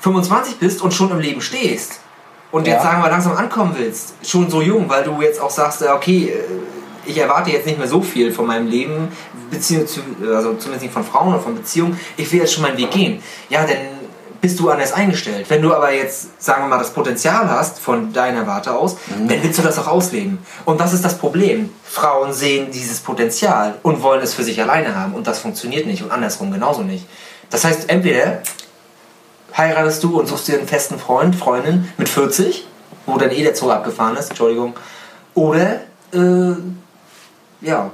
25 bist und schon im Leben stehst und Ja. jetzt sagen wir langsam ankommen willst, schon so jung, weil du jetzt auch sagst, okay, äh, ich erwarte jetzt nicht mehr so viel von meinem Leben, beziehungsweise also zumindest nicht von Frauen oder von Beziehungen, ich will jetzt schon meinen Weg gehen. Ja, dann bist du anders eingestellt. Wenn du aber jetzt, sagen wir mal, das Potenzial hast von deiner Warte aus, Mhm. dann willst du das auch ausleben. Und was ist das Problem? Frauen sehen dieses Potenzial und wollen es für sich alleine haben und das funktioniert nicht und andersrum genauso nicht. Das heißt, entweder heiratest du und suchst dir einen festen Freund, Freundin mit 40, wo dann eh der Zug abgefahren ist, Entschuldigung, oder äh, ja,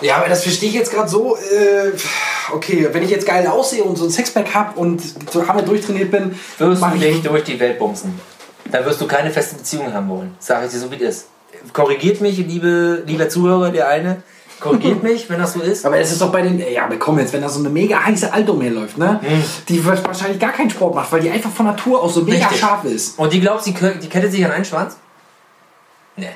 Ja, aber das verstehe ich jetzt gerade so. Äh, okay, wenn ich jetzt geil aussehe und so ein Sixpack habe und so hammer durchtrainiert bin, wirst du ich dich durch die Welt bumsen. Dann wirst du keine feste Beziehung haben wollen. Sag ich dir so, wie es ist. Korrigiert mich, liebe, lieber Zuhörer, der eine. Korrigiert mich, wenn das so ist. Aber es ist doch bei den, ja, aber komm jetzt, wenn da so eine mega heiße Alto läuft, ne? Hm. Die wird wahrscheinlich gar keinen Sport macht, weil die einfach von Natur aus so mega Richtig. scharf ist. Und die glaubt, sie die kettet sich an einen Schwanz? Nee.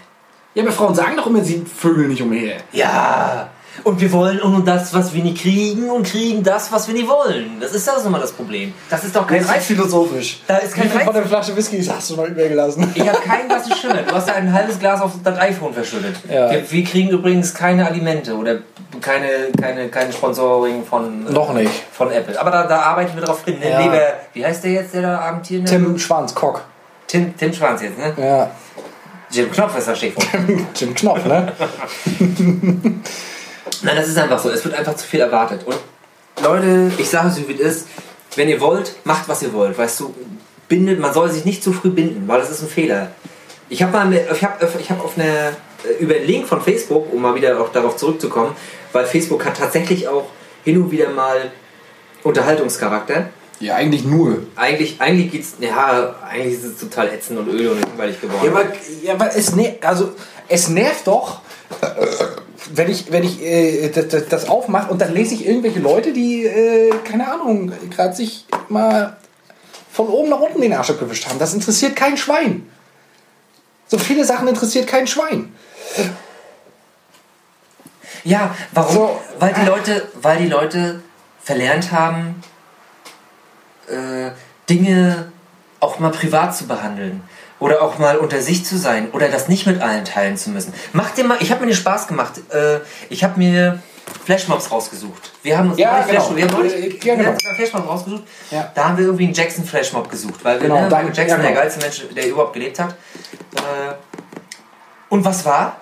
Ja, aber Frauen sagen doch immer, sie vögeln nicht umher. Ja. Und wir wollen nur das, was wir nie kriegen und kriegen das, was wir nie wollen. Das ist das immer das Problem. Das ist doch kein Das ist Reiz. philosophisch. Da ist kein Wie viel von der Flasche Whisky hast du noch übergelassen? Ich habe kein Glas Schimmer. Du hast ja ein halbes Glas auf das iPhone verschüttet. Ja. Wir, wir kriegen übrigens keine Alimente oder keine, keine, kein Sponsoring von, äh, Noch nicht. von Apple. Aber da, da arbeiten wir drauf hin. Ne? Ja. Lieber, wie heißt der jetzt, der da amtierende? Tim Schwanz, Kock. Tim, Tim Schwanz jetzt, ne? Ja. Jim Knopf ist das Stichwort. Tim Knopf, ne? Nein, das ist einfach so. Es wird einfach zu viel erwartet. Und Leute, ich sage es, wie es ist. Wenn ihr wollt, macht, was ihr wollt. Weißt du, bindet, man soll sich nicht zu früh binden, weil das ist ein Fehler. Ich habe mal, ich habe ich hab auf eine, über einen Link von Facebook, um mal wieder auch darauf zurückzukommen, weil Facebook hat tatsächlich auch hin und wieder mal Unterhaltungscharakter. Ja, eigentlich nur. Eigentlich, eigentlich geht's, ja, eigentlich ist es total ätzend und öde und langweilig geworden. Ja, aber, ja, aber es, ner also, es nervt doch, wenn ich, wenn ich äh, das, das, das aufmache und dann lese ich irgendwelche Leute, die, äh, keine Ahnung, gerade sich mal von oben nach unten den Arsch abgewischt haben. Das interessiert kein Schwein. So viele Sachen interessiert kein Schwein. Ja, warum? So. Weil die Leute, weil die Leute verlernt haben, äh, Dinge auch mal privat zu behandeln. Oder auch mal unter sich zu sein. Oder das nicht mit allen teilen zu müssen. Mach dir mal, ich habe mir den Spaß gemacht. Äh, ich habe mir Flashmobs rausgesucht. Wir haben uns Ja, genau. Flash, wir haben Ja, wir genau. Flashmobs rausgesucht. Ja. Da haben wir irgendwie einen Jackson Flashmob gesucht. Weil wir, Genau, ne, da- Michael Jackson, ja, genau. der geilste Mensch, der überhaupt gelebt hat. Äh, und was war?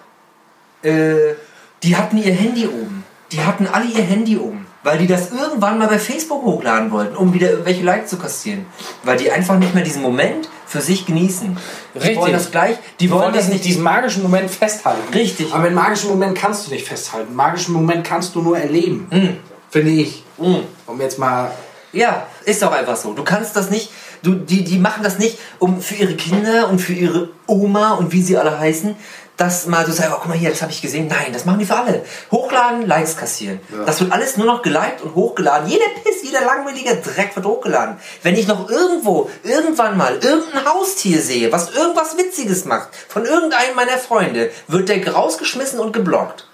Äh, die hatten ihr Handy oben. Die hatten alle ihr Handy oben. Weil die das irgendwann mal bei Facebook hochladen wollten, um wieder irgendwelche Likes zu kassieren. Weil die einfach nicht mehr diesen Moment für sich genießen. Die Richtig. wollen das gleich. Die, Die wollen wollen das nicht. diesen magischen Moment festhalten. Richtig. Aber einen magischen Moment kannst du nicht festhalten. Einen magischen Moment kannst du nur erleben. Mm. Finde ich. Mm. Um jetzt mal. Ja, ist doch einfach so. Du kannst das nicht, du, die, die machen das nicht, um für ihre Kinder und für ihre Oma und wie sie alle heißen, das mal so sagen, oh, guck mal hier, das habe ich gesehen. Nein, das machen die für alle. Hochladen, Likes kassieren. Das wird alles nur noch geliked und hochgeladen. Jeder Piss, jeder langweilige Dreck wird hochgeladen. Wenn ich noch irgendwo, irgendwann mal, irgendein Haustier sehe, was irgendwas Witziges macht, von irgendeinem meiner Freunde, wird der rausgeschmissen und geblockt.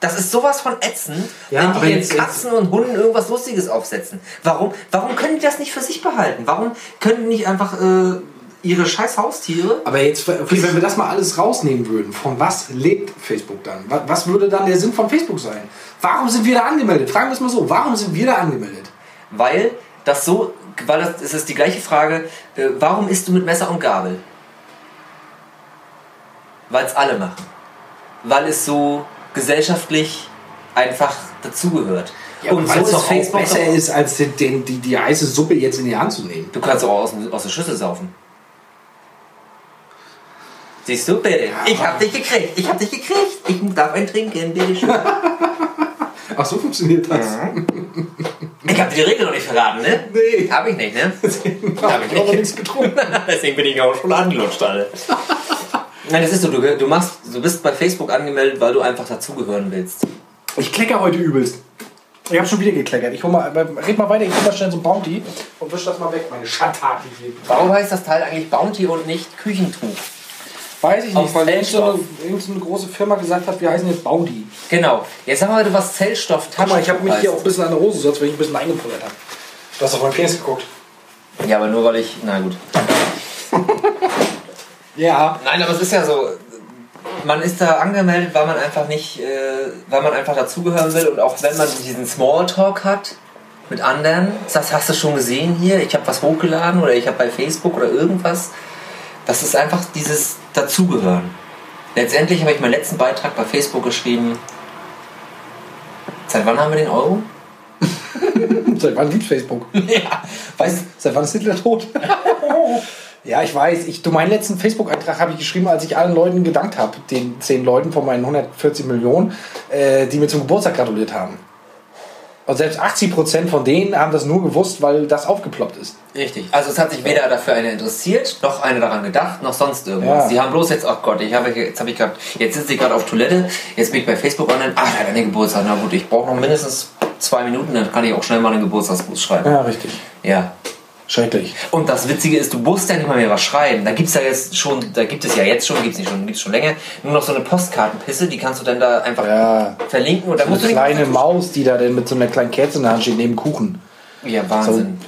Das ist sowas von ätzend, Ja, wenn die jetzt- Katzen und Hunden irgendwas Lustiges aufsetzen. Warum, warum können die das nicht für sich behalten? Warum können die nicht einfach äh, ihre scheiß Haustiere... Aber jetzt, okay, wenn wir das mal alles rausnehmen würden, von was lebt Facebook dann? Wa- Was würde dann der Sinn von Facebook sein? Warum sind wir da angemeldet? Fragen wir es mal so. Warum sind wir da angemeldet? Weil das so... Weil das, es ist die gleiche Frage, äh, warum isst du mit Messer und Gabel? Weil es alle machen. Weil es so gesellschaftlich einfach dazugehört. und so ist Facebook besser ist, als den, den, die, die heiße Suppe jetzt in die Hand zu nehmen. Du kannst auch aus, aus der Schüssel saufen. Siehst du, bitte? Ich hab dich gekriegt. Ich hab dich gekriegt. Ich darf ein trinken, bitte schön. Ach, so funktioniert das. Ich hab dir die Regel noch nicht verraten, ne? Nee. Hab ich nicht, ne? Ich Hab habe ich nicht. noch nichts getrunken. Deswegen bin ich auch schon angelutscht, alle. Nein, das ist so. Du, du, machst, du bist bei Facebook angemeldet, weil du einfach dazugehören willst. Ich klecker heute übelst. Ich habe schon wieder gekleckert. Ich hol mal, red mal weiter, ich hol mal schnell so ein Bounty und wisch das mal weg, meine Schandtaten hier. Warum heißt das Teil eigentlich Bounty und nicht Küchentuch? Weiß ich nicht, weil irgend so, Zellstoff. eine, irgend so eine große Firma gesagt hat, wir heißen jetzt Bounty. Genau. Jetzt sag mal, du was Zellstoff Guck mal, ich habe mich hier auch ein bisschen an der Hose gesetzt, weil ich ein bisschen eingepullert habe. Du hast auf meinen Penis geguckt. Ja, aber nur weil ich. Na gut. Ja. Nein, aber es ist ja so, man ist da angemeldet, weil man einfach nicht, äh, weil man einfach dazugehören will und auch wenn man diesen Smalltalk hat mit anderen, sagst, hast du schon gesehen hier, ich habe was hochgeladen oder ich habe bei Facebook oder irgendwas. Das ist einfach dieses Dazugehören. Letztendlich habe ich meinen letzten Beitrag bei Facebook geschrieben. Seit wann haben wir den Euro? Seit wann gibt Facebook? ja, weißt Seit wann ist Hitler tot? ja, ich weiß. Ich, du, meinen letzten Facebook-Eintrag habe ich geschrieben, als ich allen Leuten gedankt habe. Den zehn Leuten von meinen 140 Millionen, äh, die mir zum Geburtstag gratuliert haben. Und selbst 80% von denen haben das nur gewusst, weil das aufgeploppt ist. Richtig. Also es hat sich weder dafür einer interessiert, noch einer daran gedacht, noch sonst irgendwas. Ja. Die haben bloß jetzt, ach Gott, ich habe jetzt habe ich gerade, jetzt sitze ich gerade auf Toilette, jetzt bin ich bei Facebook online, ach, da hat eine Geburtstag, na gut, ich brauche noch mindestens zwei Minuten, dann kann ich auch schnell mal einen Geburtstagsgruß schreiben. Ja, richtig. Ja. Schrecklich. Und das Witzige ist, du musst ja nicht mal mehr was schreiben. Da gibt's ja jetzt schon, da gibt es ja jetzt schon, gibt's nicht schon, gibt's schon länger, nur noch so eine Postkartenpisse, die kannst du dann da einfach Ja. verlinken und da Eine musst du nicht kleine Maus, die da denn mit so einer kleinen Kerze in der Hand steht, neben Kuchen. Ja, So, Wahnsinn.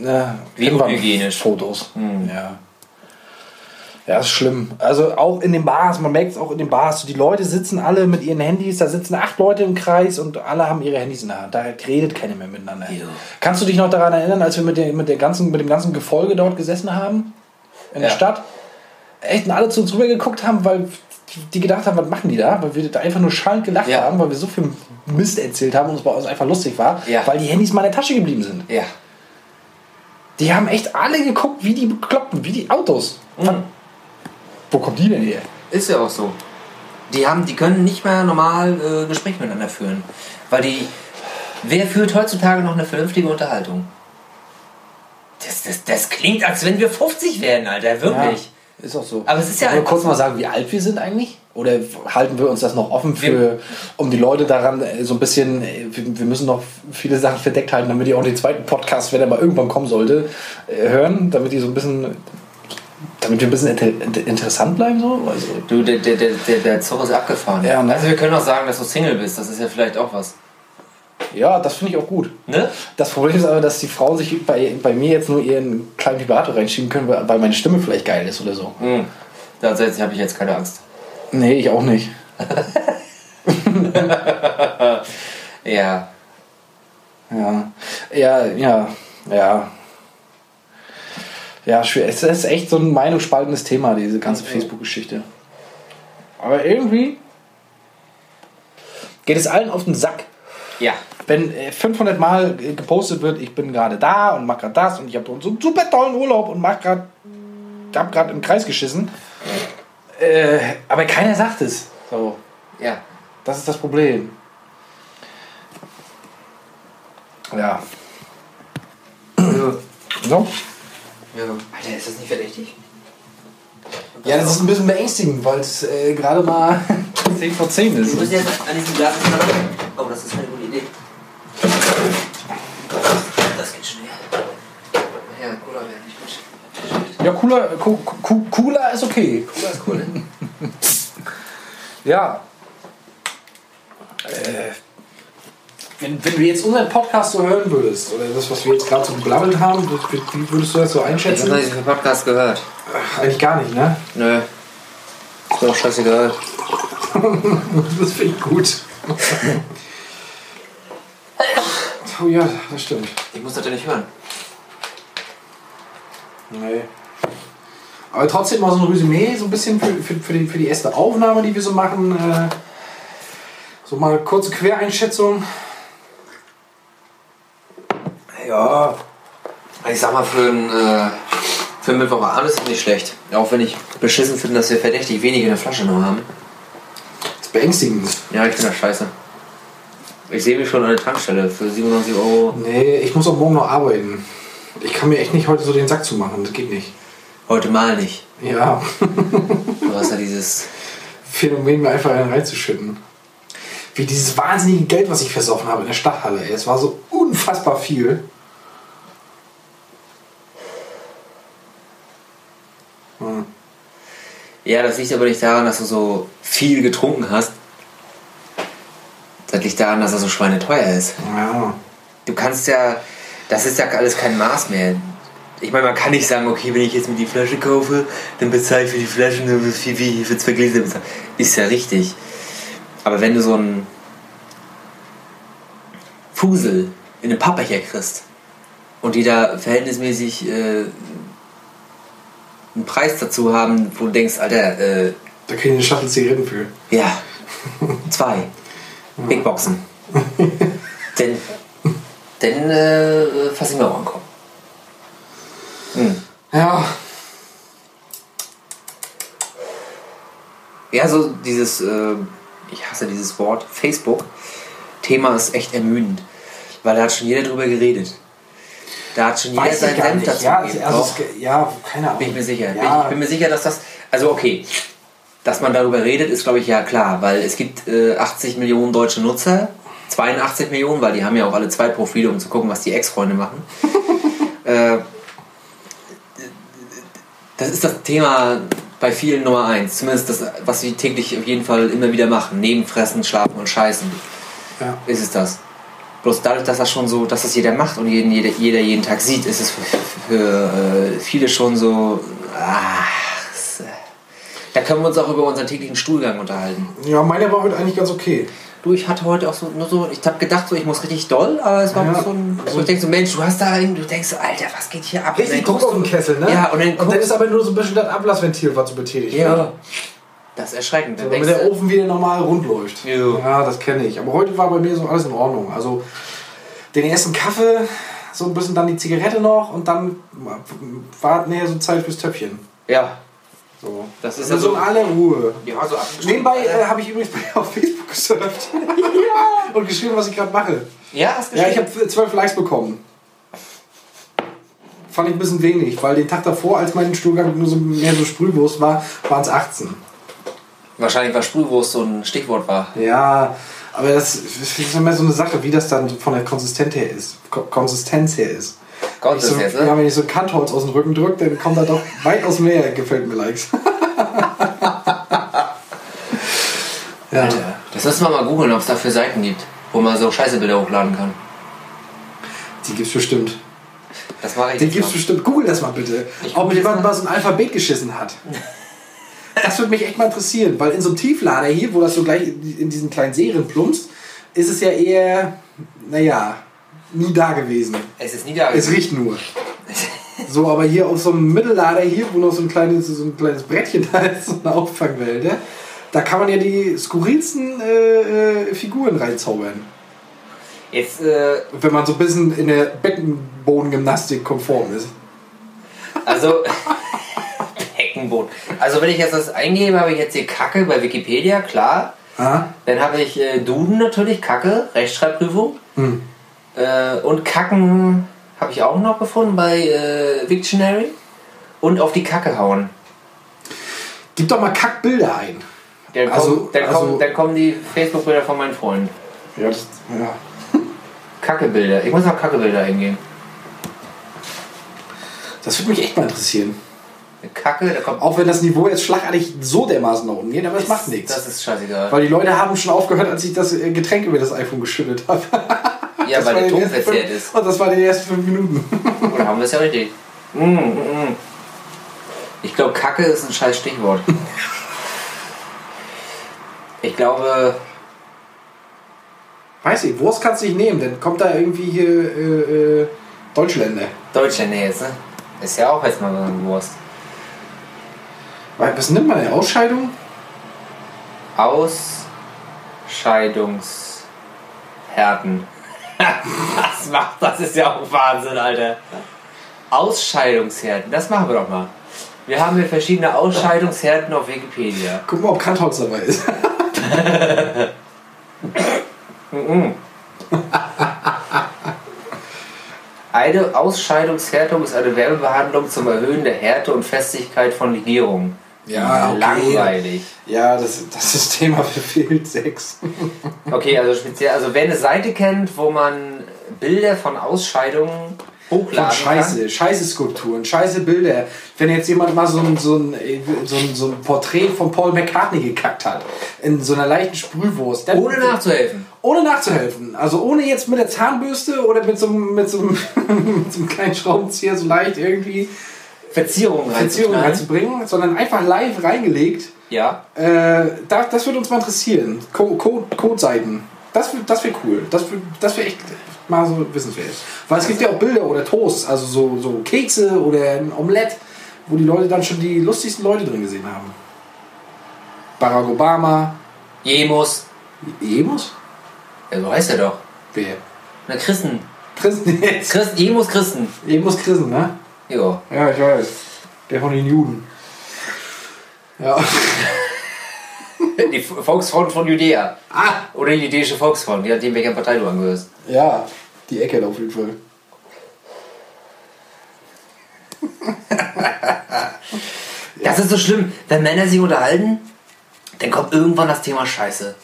ne, Wie unhygienisch. Fotos. Hm. Ja. Ja, ist schlimm. Also auch in den Bars, man merkt es auch in den Bars, die Leute sitzen alle mit ihren Handys, da sitzen acht Leute im Kreis und alle haben ihre Handys in der Hand. Da redet keiner mehr miteinander. Ja. Kannst du dich noch daran erinnern, als wir mit, der, mit, der ganzen, mit dem ganzen Gefolge dort gesessen haben? In der Ja. Stadt? Echt und alle zu uns rüber geguckt haben, weil die gedacht haben, was machen die da? Weil wir da einfach nur schallend gelacht Ja. haben, weil wir so viel Mist erzählt haben und es bei uns einfach lustig war, Ja. weil die Handys mal in der Tasche geblieben sind. Ja. Die haben echt alle geguckt, wie die bekloppten, wie die Autos. Mhm. Wo kommt die denn her? Ist ja auch so. Die haben, die können nicht mehr normal äh, Gespräche miteinander führen. Weil die. Wer führt heutzutage noch eine vernünftige Unterhaltung? Das, das, das klingt, als wenn wir 50 wären, Alter, wirklich. Ja, ist auch so. Aber es ist ja wir kurz mal sagen, wie alt wir sind eigentlich? Oder halten wir uns das noch offen für, um die Leute daran äh, so ein bisschen, äh, wir wir müssen noch viele Sachen verdeckt halten, damit die auch den zweiten Podcast, wenn er mal irgendwann kommen sollte, äh, hören, damit die so ein bisschen, damit wir ein bisschen inter inter- interessant bleiben so. Also, Du, der, der, der, der, Zug ist abgefahren. Ja, ne? Also wir können auch sagen, dass du Single bist. Das ist ja vielleicht auch was. ja, das finde ich auch gut. Ne? Das Problem ist aber, dass die Frauen sich bei, bei mir jetzt nur ihren kleinen Vibrator reinschieben können, weil meine Stimme vielleicht geil ist oder so. Mhm. Da habe ich jetzt keine Angst. Nee, ich auch nicht. Ja. Ja, ja, ja, ja. Ja, schwer. Es ist echt so ein meinungsspaltendes Thema, diese ganze Facebook-Geschichte. Aber irgendwie geht es allen auf den Sack. Ja. Wenn äh, 500 Mal äh, gepostet wird, ich bin gerade da und mach gerade das und ich habe so einen super tollen Urlaub und mach gerade, hab gerade im Kreis geschissen. Äh, aber keiner sagt es. So, Ja. das ist das Problem. Ja. So. Ja. Alter, ist das nicht verdächtig? Ja, das ist ein bisschen beängstigend, weil es äh, gerade mal 10 vor 10 ist. Du bist jetzt an diesem Glas. Oh, das ist eine gute Idee. Das geht schnell. Ja, Cola wäre nicht gut. Ja, cooler, co- co- cooler ist okay. Cola ist cool. ne? Ja. Äh, wenn, wenn du jetzt unseren Podcast so hören würdest, oder das, was wir jetzt gerade so geblabbelt haben, wie, würdest du das so Ich habe einschätzen? nicht den Podcast gehört. Ach, eigentlich gar nicht, ne? Nö. Ist doch scheißegal. Das finde ich gut. oh ja, das stimmt. Ich muss das ja nicht hören. Nee. Aber trotzdem mal so ein Resümee, so ein bisschen für, für, für, die, für die erste Aufnahme, die wir so machen. Äh, so mal eine kurze Quereinschätzung. Ja. Ich sag mal, für einen, äh, für einen Mittwochabend ist es nicht schlecht. Auch wenn ich beschissen finde, dass wir verdächtig wenig in der Flasche noch haben. Das ist beängstigend. Ja, ich finde das scheiße. Ich sehe mich schon an der Tankstelle für 97 Euro. Nee, ich muss auch morgen noch arbeiten. Ich kann mir echt nicht heute so den Sack zumachen, das geht nicht. Heute mal nicht. Ja, Du hast ja dieses. Phänomen mir einfach einen reinzuschütten. Wie dieses wahnsinnige Geld, was ich versoffen habe in der Stadthalle. Ey. Es war so unfassbar viel. Ja, das liegt aber nicht daran, dass du so viel getrunken hast. Das liegt daran, dass er so schweineteuer ist. Ja. Du kannst ja. Das ist ja alles kein Maß mehr. Ich meine, man kann nicht sagen, okay, wenn ich jetzt mir die Flasche kaufe, dann bezahle ich für die Flasche nur wie ich für zwei Gläser bezahle. Ist ja richtig. Aber wenn du so ein Fusel in einem Pappbecher kriegst und die da verhältnismäßig äh, einen Preis dazu haben, wo du denkst, Alter, äh, Da kriegen die eine Schachtel Zigaretten für. ja, zwei Big Boxen. denn dann äh, fass ich mir auch an den Kopf. Hm. Ja, Ja, so dieses, äh, ich hasse dieses Wort, Facebook, Thema ist echt ermüdend. Weil da hat schon jeder drüber geredet. Da hat schon jeder weiß seinen Senf dazu Ja, also es, ja, keine Ahnung. bin ich mir sicher. Bin Ja, Ich bin mir sicher, dass das, also okay, dass man darüber redet, ist glaube ich ja klar, weil es gibt äh, 80 Millionen deutsche Nutzer, 82 Millionen, weil die haben ja auch alle zwei Profile, um zu gucken, was die Ex-Freunde machen. äh, das ist das Thema bei vielen Nummer eins. Zumindest das, was sie täglich auf jeden Fall immer wieder machen. Neben Fressen, Schlafen und Scheißen ja. ist es das. Bloß dadurch, dass das schon so, dass das jeder macht und jeden, jeder, jeder jeden Tag sieht, ist es für, für äh, viele schon so. Ach, äh, da können wir uns auch über unseren täglichen Stuhlgang unterhalten. ja, meine war heute eigentlich ganz okay. Du, ich hatte heute auch so, nur so, ich habe gedacht, so, ich muss richtig doll, aber es war Ja. so ein, so, ich denk so, Mensch, du hast da, einen- du denkst so, Alter, was geht hier ab? Richtig Druck auf den Kessel, ne? Ja, und dann und dann ist aber nur so ein bisschen das Ablassventil, was so betätigt wird. Das ist erschreckend. Dann Damit denkst der Ofen wieder normal rund läuft. Ja. Ja, das kenne ich. Aber heute war bei mir so alles in Ordnung. Also den ersten Kaffee, so ein bisschen dann die Zigarette noch und dann war näher so Zeit fürs Töpfchen. ja, So. das ist Also ja so in aller Ruhe. Ja, so. Nebenbei äh, habe ich übrigens bei auf Facebook gesurft. ja. Und geschrieben, was ich gerade mache. ja, hast Ja, ich geschrieben? habe zwölf Likes bekommen. Fand ich ein bisschen wenig, weil den Tag davor, als mein Stuhlgang nur so mehr so Sprühwurst war, waren es 18. Wahrscheinlich, weil Sprühwurst so ein Stichwort war. Ja, aber das ist immer so eine Sache, wie das dann von der Konsistenz her ist. Ko Konsistenz her ist. Kommt Ich so, jetzt, ja, ne? wenn ich so Kantholz aus dem Rücken drücke, dann kommt da doch weitaus mehr, gefällt mir Likes. ja. Alter, das müssen wir mal googeln, ob es dafür Seiten gibt, wo man so Scheißebilder hochladen kann. Die gibt's bestimmt. Das mache ich Die gibt's mal. bestimmt. Google das mal bitte. Ich Ob jemand mal so ein Alphabet geschissen hat. Das würde mich echt mal interessieren, weil in so einem Tieflader hier, wo das so gleich in diesen kleinen Serien plumpst, ist es ja eher, naja, nie da gewesen. Es ist nie da. Es riecht nur. So, aber hier auf so einem Mittellader hier, wo noch so ein kleines, so ein kleines Brettchen da ist, so eine Auffangwelt, ne? da kann man ja die skurrilsten äh, äh, Figuren reinzaubern. Jetzt, äh, Wenn man so ein bisschen in der Beckenbodengymnastik konform ist. also. Beckenboden. Also, wenn ich jetzt das eingebe, habe ich jetzt hier Kacke bei Wikipedia, klar. Ah? Dann habe ich äh, Duden natürlich, Kacke, Rechtschreibprüfung. Hm. Äh, und Kacken habe ich auch noch gefunden bei äh, Wiktionary. Und auf die Kacke hauen. Gib doch mal Kackbilder ein. Dann, Also- kommen, dann, also- kommen, dann kommen die Facebook-Bilder von meinen Freunden. Ja, das, ja. Kackebilder. Ich muss noch Kackebilder eingehen. das würde mich echt mal interessieren. Eine Kacke, da kommt. Auch wenn das Niveau jetzt schlagartig so dermaßen nach unten geht, aber das macht nichts. Das ist scheißegal. Weil die Leute haben schon aufgehört, als ich das äh, Getränk über das iPhone geschüttet habe. ja, Das weil der Ton verzerrt ist. Und das war die ersten fünf Minuten. Oder haben wir es ja richtig? Mm, mm, mm. Ich glaube, Kacke ist ein scheiß Stichwort. Ich glaube, Weiß ich, Wurst kannst du nicht nehmen, dann kommt da irgendwie hier äh, äh, Deutschländer. Deutschland jetzt, ne? Ist ja auch jetzt mal so eine Wurst. Was nimmt man denn? Ausscheidung? Ausscheidungshärten. Was macht das? ist ja auch Wahnsinn, Alter. Ausscheidungshärten, das machen wir doch mal. Wir haben hier verschiedene Ausscheidungshärten auf Wikipedia. Guck mal, ob Kantholz dabei ist. Eine Ausscheidungshärtung ist eine Wärmebehandlung zum Erhöhen der Härte und Festigkeit von Legierungen. Ja, okay. Langweilig. Ja, das, das ist Thema für Field 6. Okay, also speziell, also wer eine Seite kennt, wo man Bilder von Ausscheidungen Von hochladen Scheiße, scheiße Skulpturen, scheiße Bilder. Wenn jetzt jemand mal so ein, so ein, so ein, so ein Porträt von Paul McCartney gekackt hat, in so einer leichten Sprühwurst, kann, ohne nachzuhelfen. ohne nachzuhelfen. Also ohne jetzt mit der Zahnbürste oder mit so, mit so, mit so einem kleinen Schraubenzieher so leicht irgendwie Verzierungen reinzuknallen. reinzubringen, sondern einfach live reingelegt. Ja. Äh, da, das würde uns mal interessieren. Co- Co- Codeseiten. Das, das wäre cool. Das, wär- das wäre echt mal so wissenswert. Weil es gibt ja auch Bilder oder Toast, also so, so Kekse oder ein Omelett, wo die Leute dann schon die lustigsten Leute drin gesehen haben. Barack Obama, Jemus. Emus? Ja, so heißt er doch. Wer? Na, Christen. Christen jetzt. Christ, Jemus Christen. Emus Christen, ne? Jo. Ja, ich weiß. Der von den Juden. Ja. Die Volksfront von Judäa. Ah! Oder die jüdische Volksfront, je nachdem, welcher Partei du angehörst. Ja, die Ecke auf jeden Fall. Das ist so schlimm. Wenn Männer sich unterhalten, dann kommt irgendwann das Thema Scheiße.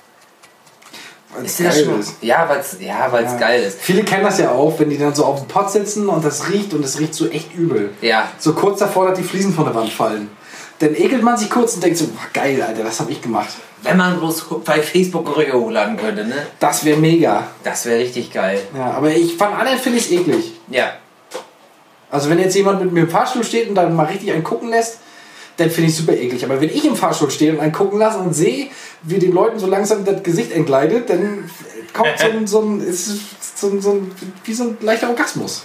Ist dir das geil schon? ist. Ja, weil es ja, weil's Ja. geil ist. Viele kennen das ja auch, wenn die dann so auf dem Pott sitzen und das riecht und es riecht so echt übel. Ja. So kurz davor, dass die Fliesen von der Wand fallen. Dann ekelt man sich kurz und denkt so, boah, geil, Alter, das habe ich gemacht. Wenn man bloß bei Facebook Gerüche hochladen könnte, ne? Das wäre mega. Das wäre richtig geil. Ja, aber ich von anderen finde ich es eklig. Ja. Also wenn jetzt jemand mit mir im Fahrstuhl steht und dann mal richtig einen gucken lässt, dann finde ich super eklig. Aber wenn ich im Fahrstuhl stehe und einen gucken lasse und sehe, wie den Leuten so langsam das Gesicht entgleitet, dann kommt so ein, so ein, ist so ein, so ein wie so ein leichter Orgasmus.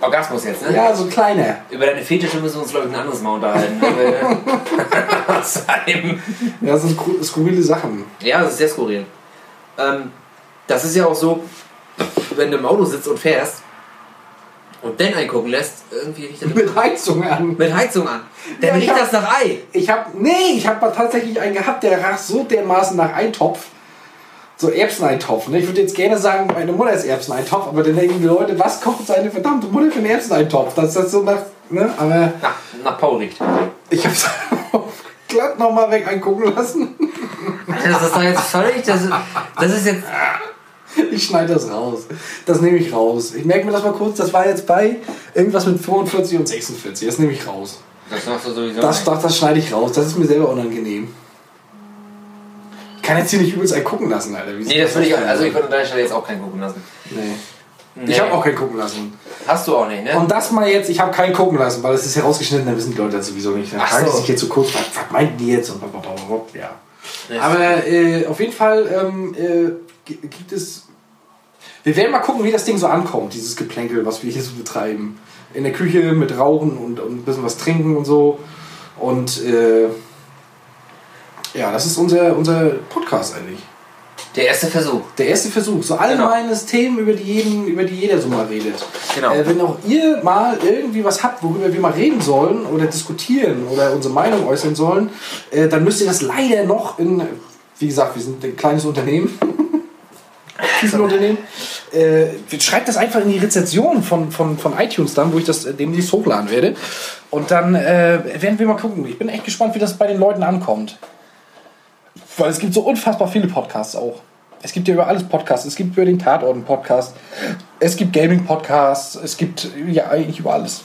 Orgasmus jetzt, ne? Ja, so ein kleiner. Über deine Fetische müssen wir uns, glaube ich, ein anderes Mal unterhalten. Außerdem. Ja, das sind skurrile Sachen. ja, das ist sehr skurril. Ähm, das ist ja auch so, wenn du im Auto sitzt und fährst und dann eingucken lässt, irgendwie riecht das Mit Heizung an. mit Heizung an. Dann Ja, riecht hab- das nach Ei. Ich habe nee, ich habe tatsächlich einen gehabt, der rach so dermaßen nach Eintopf. So Erbseneintopf. Ne? Ich würde jetzt gerne sagen, meine Mutter ist Erbseneintopf, aber dann denken die Leute, was kocht seine verdammte Mutter für einen Erbseneintopf? Das ist das so nach. Ne? Aber Nach, nach Paul riecht. ich habe es glatt nochmal weg angucken lassen. Das ist doch jetzt völlig. Das, das ist jetzt. Ich schneide das raus. Das nehme ich raus. Ich merke mir das mal kurz, das war jetzt bei irgendwas mit 45 und 46. Das nehme ich raus. Das machst du sowieso. Das, nicht. das, schneide ich raus. Das ist mir selber unangenehm. Ich kann jetzt hier nicht übelst einen gucken lassen, Alter. Wie Nee, das würde ich. Also, ich würde an deiner Stelle jetzt auch keinen gucken lassen. Nee. Nee. Ich habe auch keinen gucken lassen. Hast du auch nicht, ne? Und das mal jetzt, ich habe keinen gucken lassen, weil es ist herausgeschnitten, da wissen die Leute das sowieso nicht. Dann Ach fragen so. sich jetzt so kurz, was, was meinten die jetzt? Und blablabla. ja. Aber äh, auf jeden Fall ähm, äh, gibt es. Wir werden mal gucken, wie das Ding so ankommt, dieses Geplänkel, was wir hier so betreiben. In der Küche mit Rauchen und, und ein bisschen was trinken und so. Und äh, ja, das ist unser, unser Podcast eigentlich. Der erste Versuch. Der erste Versuch. So allgemeines Themen, über die, jeden, über die jeder so mal redet. Genau. Äh, wenn auch ihr mal irgendwie was habt, worüber wir mal reden sollen oder diskutieren oder unsere Meinung äußern sollen, äh, dann müsst ihr das leider noch in, wie gesagt, wir sind ein kleines Unternehmen. Küchenunternehmen. Äh, schreibt das einfach in die Rezension von, von, von iTunes dann, wo ich das äh, demnächst hochladen werde. Und dann äh, werden wir mal gucken. Ich bin echt gespannt, wie das bei den Leuten ankommt. Weil es gibt so unfassbar viele Podcasts auch. Es gibt ja über alles Podcasts. Es gibt über den Tatort einen Podcast. Es gibt Gaming-Podcasts. Es gibt ja eigentlich über alles.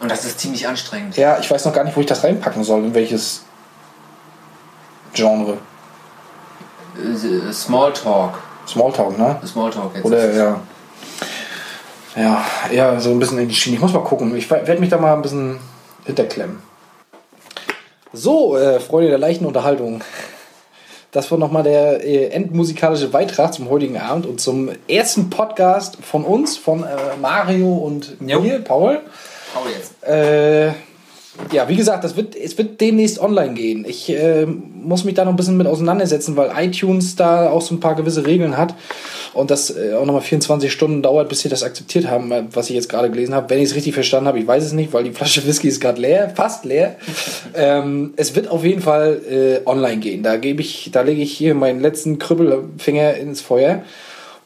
Und das ist ziemlich anstrengend. Ja, ich weiß noch gar nicht, wo ich das reinpacken soll. In welches Genre. Äh, Smalltalk. Smalltalk, ne? Smalltalk jetzt. Oder ja. Ja, eher so ein bisschen in die Schiene. Ich muss mal gucken. Ich werde mich da mal ein bisschen hinterklemmen. So, äh, Freunde der leichten Unterhaltung. Das war nochmal der äh, endmusikalische Beitrag zum heutigen Abend und zum ersten Podcast von uns, von äh, Mario und Jo. mir, Paul. Hau jetzt. Äh, ja, wie gesagt, das wird, es wird demnächst online gehen. Ich äh, muss mich da noch ein bisschen mit auseinandersetzen, weil iTunes da auch so ein paar gewisse Regeln hat und das äh, auch nochmal 24 Stunden dauert, bis sie das akzeptiert haben, äh, was ich jetzt gerade gelesen habe. Wenn ich es richtig verstanden habe, ich weiß es nicht, weil die Flasche Whisky ist gerade leer, fast leer. ähm, es wird auf jeden Fall äh, online gehen. Da gebe ich, da lege ich hier meinen letzten Krüppelfinger ins Feuer.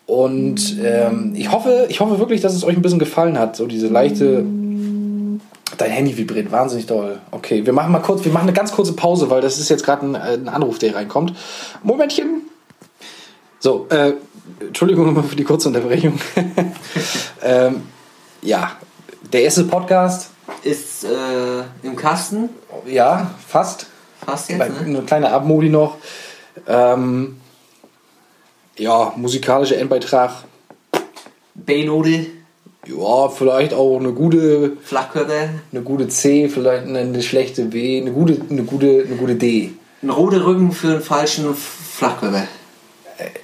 Und ähm, ich hoffe, ich hoffe wirklich, dass es euch ein bisschen gefallen hat, so diese leichte Dein Handy vibriert wahnsinnig doll. Okay, wir machen mal kurz, wir machen eine ganz kurze Pause, weil das ist jetzt gerade ein, äh, ein Anruf, der reinkommt. Momentchen. So, äh, Entschuldigung nochmal für die kurze Unterbrechung. ähm, ja, der erste Podcast, Ist äh, im Kasten. ja, fast. Fast jetzt, ne? Eine kleine Abmodi noch. Ähm, ja, musikalischer Endbeitrag. B-Note. Ja, vielleicht auch eine gute, Flachkörper. eine gute C, vielleicht eine, schlechte B, eine gute, eine gute, eine gute D. Ein roter Rücken für einen falschen Flachkörper.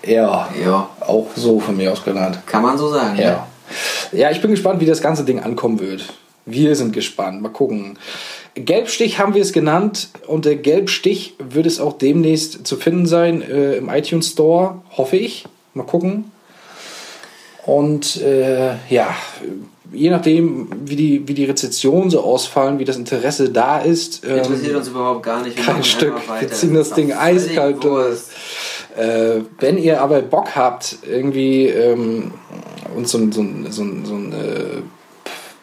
Ja, Ja, auch so von mir aus genannt. kann man so sagen. Ja. Ja, ich bin gespannt, wie das ganze Ding ankommen wird. Wir sind gespannt. Mal gucken. Gelbstich haben wir es genannt. Und der Gelbstich wird es auch demnächst zu finden sein äh, im iTunes Store, hoffe ich. Mal gucken. Und äh, ja, je nachdem, wie die, wie die Rezession so ausfallen, wie das Interesse da ist. ähm, Interessiert uns überhaupt gar nicht. Kein Stück. Wir ziehen das Ding eiskalt durch. Äh, wenn ihr aber Bock habt, irgendwie ähm, uns so, so, so, so einen äh,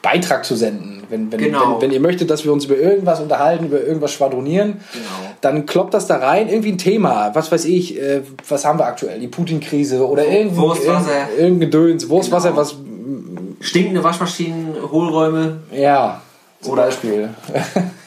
Beitrag zu senden, wenn, wenn, Genau. wenn, wenn ihr möchtet, dass wir uns über irgendwas unterhalten, über irgendwas schwadronieren, Genau. dann kloppt das da rein, irgendwie ein Thema, was weiß ich, äh, was haben wir aktuell, die Putin-Krise oder irgendein, Wurstwasser. irgendein, Gedöns, Wurstwasser, Genau. was, Stinkende Waschmaschinen, Hohlräume. ja, zum Oder- Beispiel.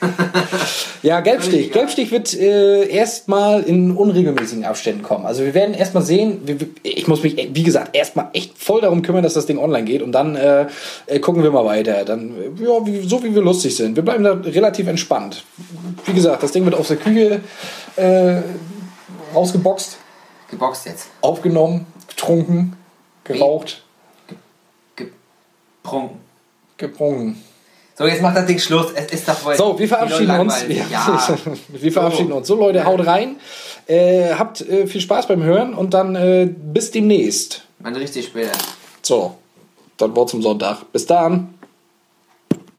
ja, Gelbstich. Gelbstich wird äh, erstmal in unregelmäßigen Abständen kommen. Also wir werden erstmal sehen, ich muss mich, wie gesagt, erstmal echt voll darum kümmern, dass das Ding online geht und dann äh, äh, gucken wir mal weiter. Dann, äh, ja, wie, so wie wir lustig sind. Wir bleiben da relativ entspannt. Wie gesagt, das Ding wird aus der Küche äh, rausgeboxt, Geboxt jetzt. aufgenommen, getrunken, geraucht, Prunken. gebrungen. So, jetzt macht das Ding Schluss. Es ist doch wohl. So, wir verabschieden uns. Ja. Ja. wir verabschieden uns. So, Leute, haut rein. Äh, habt äh, viel Spaß beim Hören und dann äh, bis demnächst. Man riecht sich später. So, dann Wort zum Sonntag. Bis dann.